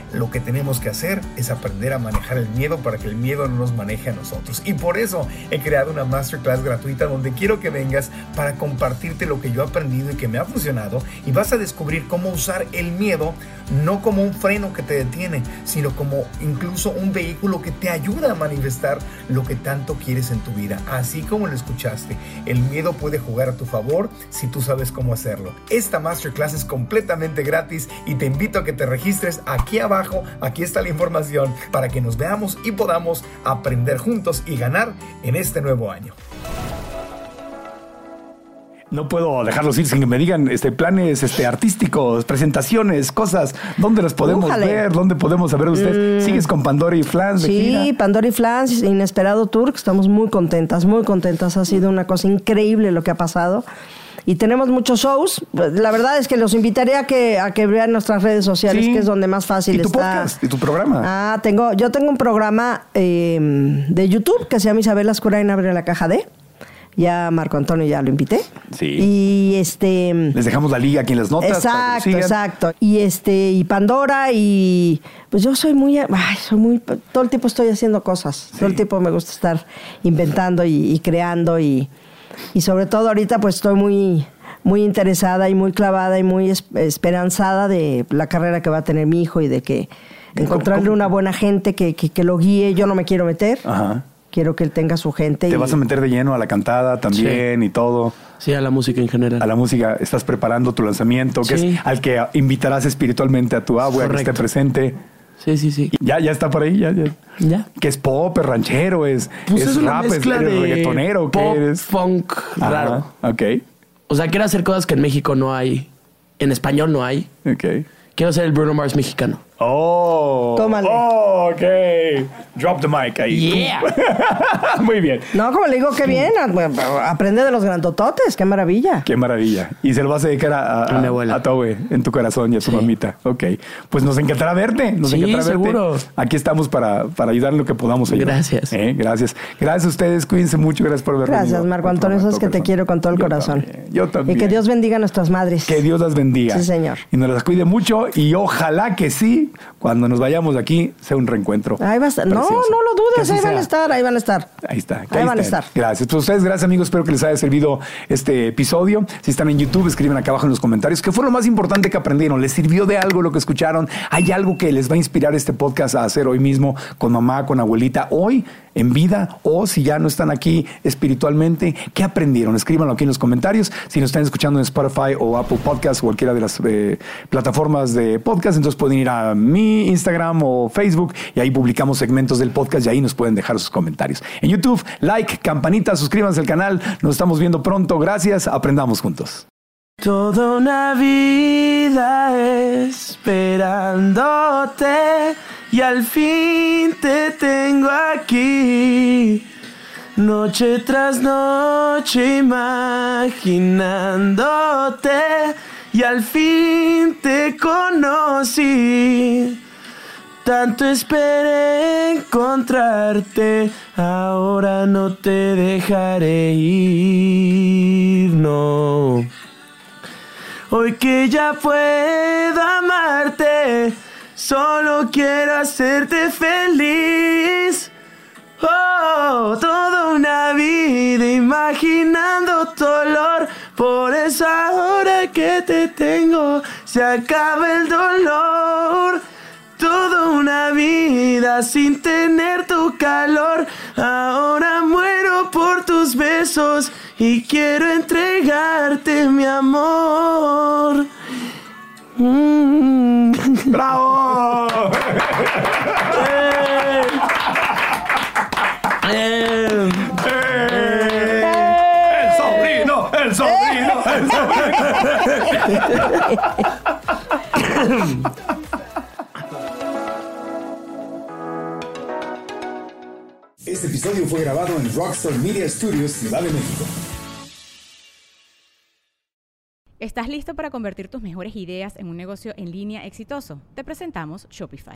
Speaker 7: lo que tenemos que hacer es aprender a manejar el miedo para que el miedo no nos maneje a nosotros. Y por eso he creado una masterclass gratuita donde quiero que vengas para compartirte lo que yo he aprendido y que me ha funcionado y vas a descubrir cómo usar el miedo no como un freno que te detiene, sino como incluso un vehículo que te ayuda a manifestar lo que tanto quieres en tu vida. Así como lo escuchaste, el miedo puede jugar a tu favor si tú sabes cómo hacerlo. Esta masterclass es completamente gratis y te invito a que te registres aquí abajo. Aquí está la información para que nos veamos y podamos aprender juntos y ganar en este nuevo año.
Speaker 5: No puedo dejarlos ir sin que me digan este, planes este, artísticos, presentaciones, cosas. ¿Dónde los podemos
Speaker 3: Újale.
Speaker 5: ver? ¿Dónde podemos saber ustedes? ¿Sigues con Pandora y Flans de
Speaker 3: Sí,
Speaker 5: gira?
Speaker 3: Pandora y Flans, Inesperado Tour, estamos muy contentas, muy contentas. Ha sido una cosa increíble lo que ha pasado. Y tenemos muchos shows. La verdad es que los invitaría a que, a que vean nuestras redes sociales,
Speaker 5: Sí.
Speaker 3: que es donde más fácil
Speaker 5: ¿Y tu
Speaker 3: está.
Speaker 5: podcast? ¿Y tu programa?
Speaker 3: Ah, tengo, yo tengo un programa eh, de YouTube que se llama Isabel Ascurain Abre la Caja D. Ya Marco Antonio ya lo invité.
Speaker 5: Sí.
Speaker 3: Y este.
Speaker 5: Les dejamos la liga aquí en las notas.
Speaker 3: Exacto, exacto. Y este, y Pandora, y pues yo soy muy, ay, soy muy, todo el tiempo estoy haciendo cosas. Todo el tiempo me gusta estar inventando y, y creando y, y sobre todo ahorita pues estoy muy, muy interesada y muy clavada y muy es- esperanzada de la carrera que va a tener mi hijo y de que encontrarle
Speaker 5: cómo?
Speaker 3: una buena gente que, que, que lo guíe. Yo no me quiero meter.
Speaker 5: Ajá.
Speaker 3: quiero que él tenga su gente.
Speaker 5: Te
Speaker 3: y-
Speaker 5: vas a meter de lleno a la cantada también y todo.
Speaker 4: Sí, a la música en general.
Speaker 5: A la música, estás preparando tu lanzamiento, que
Speaker 4: Sí.
Speaker 5: es al que invitarás espiritualmente a tu abue a que esté presente.
Speaker 4: Sí, sí, sí.
Speaker 5: Ya, ya está por ahí, ya, ya.
Speaker 4: Ya.
Speaker 5: Que es pop, es ranchero, es,
Speaker 4: Pues
Speaker 5: es,
Speaker 4: es, una
Speaker 5: rap, es,
Speaker 4: mezcla
Speaker 5: eres
Speaker 4: de
Speaker 5: reggaetonero, ¿qué
Speaker 4: pop,
Speaker 5: eres?
Speaker 4: funk,
Speaker 5: Ajá,
Speaker 4: raro.
Speaker 5: Ok,
Speaker 4: O sea, quiero hacer cosas que en México no hay. En español no hay.
Speaker 5: ok.
Speaker 4: Quiero ser el Bruno Mars mexicano.
Speaker 5: Oh,
Speaker 3: Tómale.
Speaker 5: Oh, ok. Drop the mic ahí.
Speaker 4: Yeah.
Speaker 5: Muy bien.
Speaker 3: No, como le digo, qué bien. a- Aprende de los grandototes, qué maravilla.
Speaker 5: Qué maravilla. Y se lo vas a dedicar a,
Speaker 4: A mi abuela.
Speaker 5: a tu abue, en tu corazón y a tu
Speaker 4: Sí.
Speaker 5: mamita. Ok. Pues nos encantará verte. Nos
Speaker 4: Sí,
Speaker 5: encantará verte.
Speaker 4: seguro.
Speaker 5: Aquí estamos para, para ayudar en lo que podamos ayudar.
Speaker 4: Gracias.
Speaker 5: Eh, Gracias. Gracias a ustedes. Cuídense mucho. Gracias por vernos.
Speaker 3: Gracias, Marco Antonio. Sabes que te quiero con todo el
Speaker 5: Yo
Speaker 3: corazón.
Speaker 5: también, Yo también.
Speaker 3: Y que Dios bendiga a nuestras madres.
Speaker 5: Que Dios las bendiga.
Speaker 3: Sí, señor.
Speaker 5: Y nos las cuide mucho. Y ojalá que sí, cuando nos vayamos de aquí, sea un reencuentro.
Speaker 3: Ahí va a estar. No,
Speaker 5: precioso.
Speaker 3: no lo dudes, ahí van a estar, ahí van a estar.
Speaker 5: Ahí está. que
Speaker 3: Ahí van a estar.
Speaker 5: Gracias. Pues ustedes, gracias amigos. Espero que les haya servido este episodio. Si están en YouTube, escriben acá abajo en los comentarios. ¿Qué fue lo más importante que aprendieron? ¿Les sirvió de algo lo que escucharon? ¿Hay algo que les va a inspirar este podcast a hacer hoy mismo con mamá, con abuelita, hoy en vida? O si ya no están aquí espiritualmente, ¿qué aprendieron? Escríbanlo aquí en los comentarios. Si nos están escuchando en Spotify o Apple Podcast o cualquiera de las eh, plataformas de podcast, entonces pueden ir a mi Instagram o Facebook y ahí publicamos segmentos del podcast y ahí nos pueden dejar sus comentarios. En YouTube, like, campanita, suscríbanse al canal. Nos estamos viendo pronto. Gracias. Aprendamos juntos.
Speaker 4: Toda una vida esperándote y al fin te tengo aquí. Noche tras noche imaginándote y al fin te conocí. Tanto esperé encontrarte, ahora no te dejaré ir, no. Hoy que ya puedo amarte, solo quiero hacerte feliz. Oh, toda una vida imaginando tu olor. Por eso ahora que te tengo, se acaba el dolor. Toda una vida sin tener tu calor. Ahora muero por tus besos y quiero entregarte mi amor. Mm.
Speaker 5: ¡Bravo!
Speaker 4: Eh. Eh.
Speaker 5: ¡El sobrino! ¡El sobrino! ¡El sobrino!
Speaker 8: Este episodio fue grabado en Rockstar Media Studios, Ciudad de México.
Speaker 2: ¿Estás listo para convertir tus mejores ideas en un negocio en línea exitoso? Te presentamos Shopify.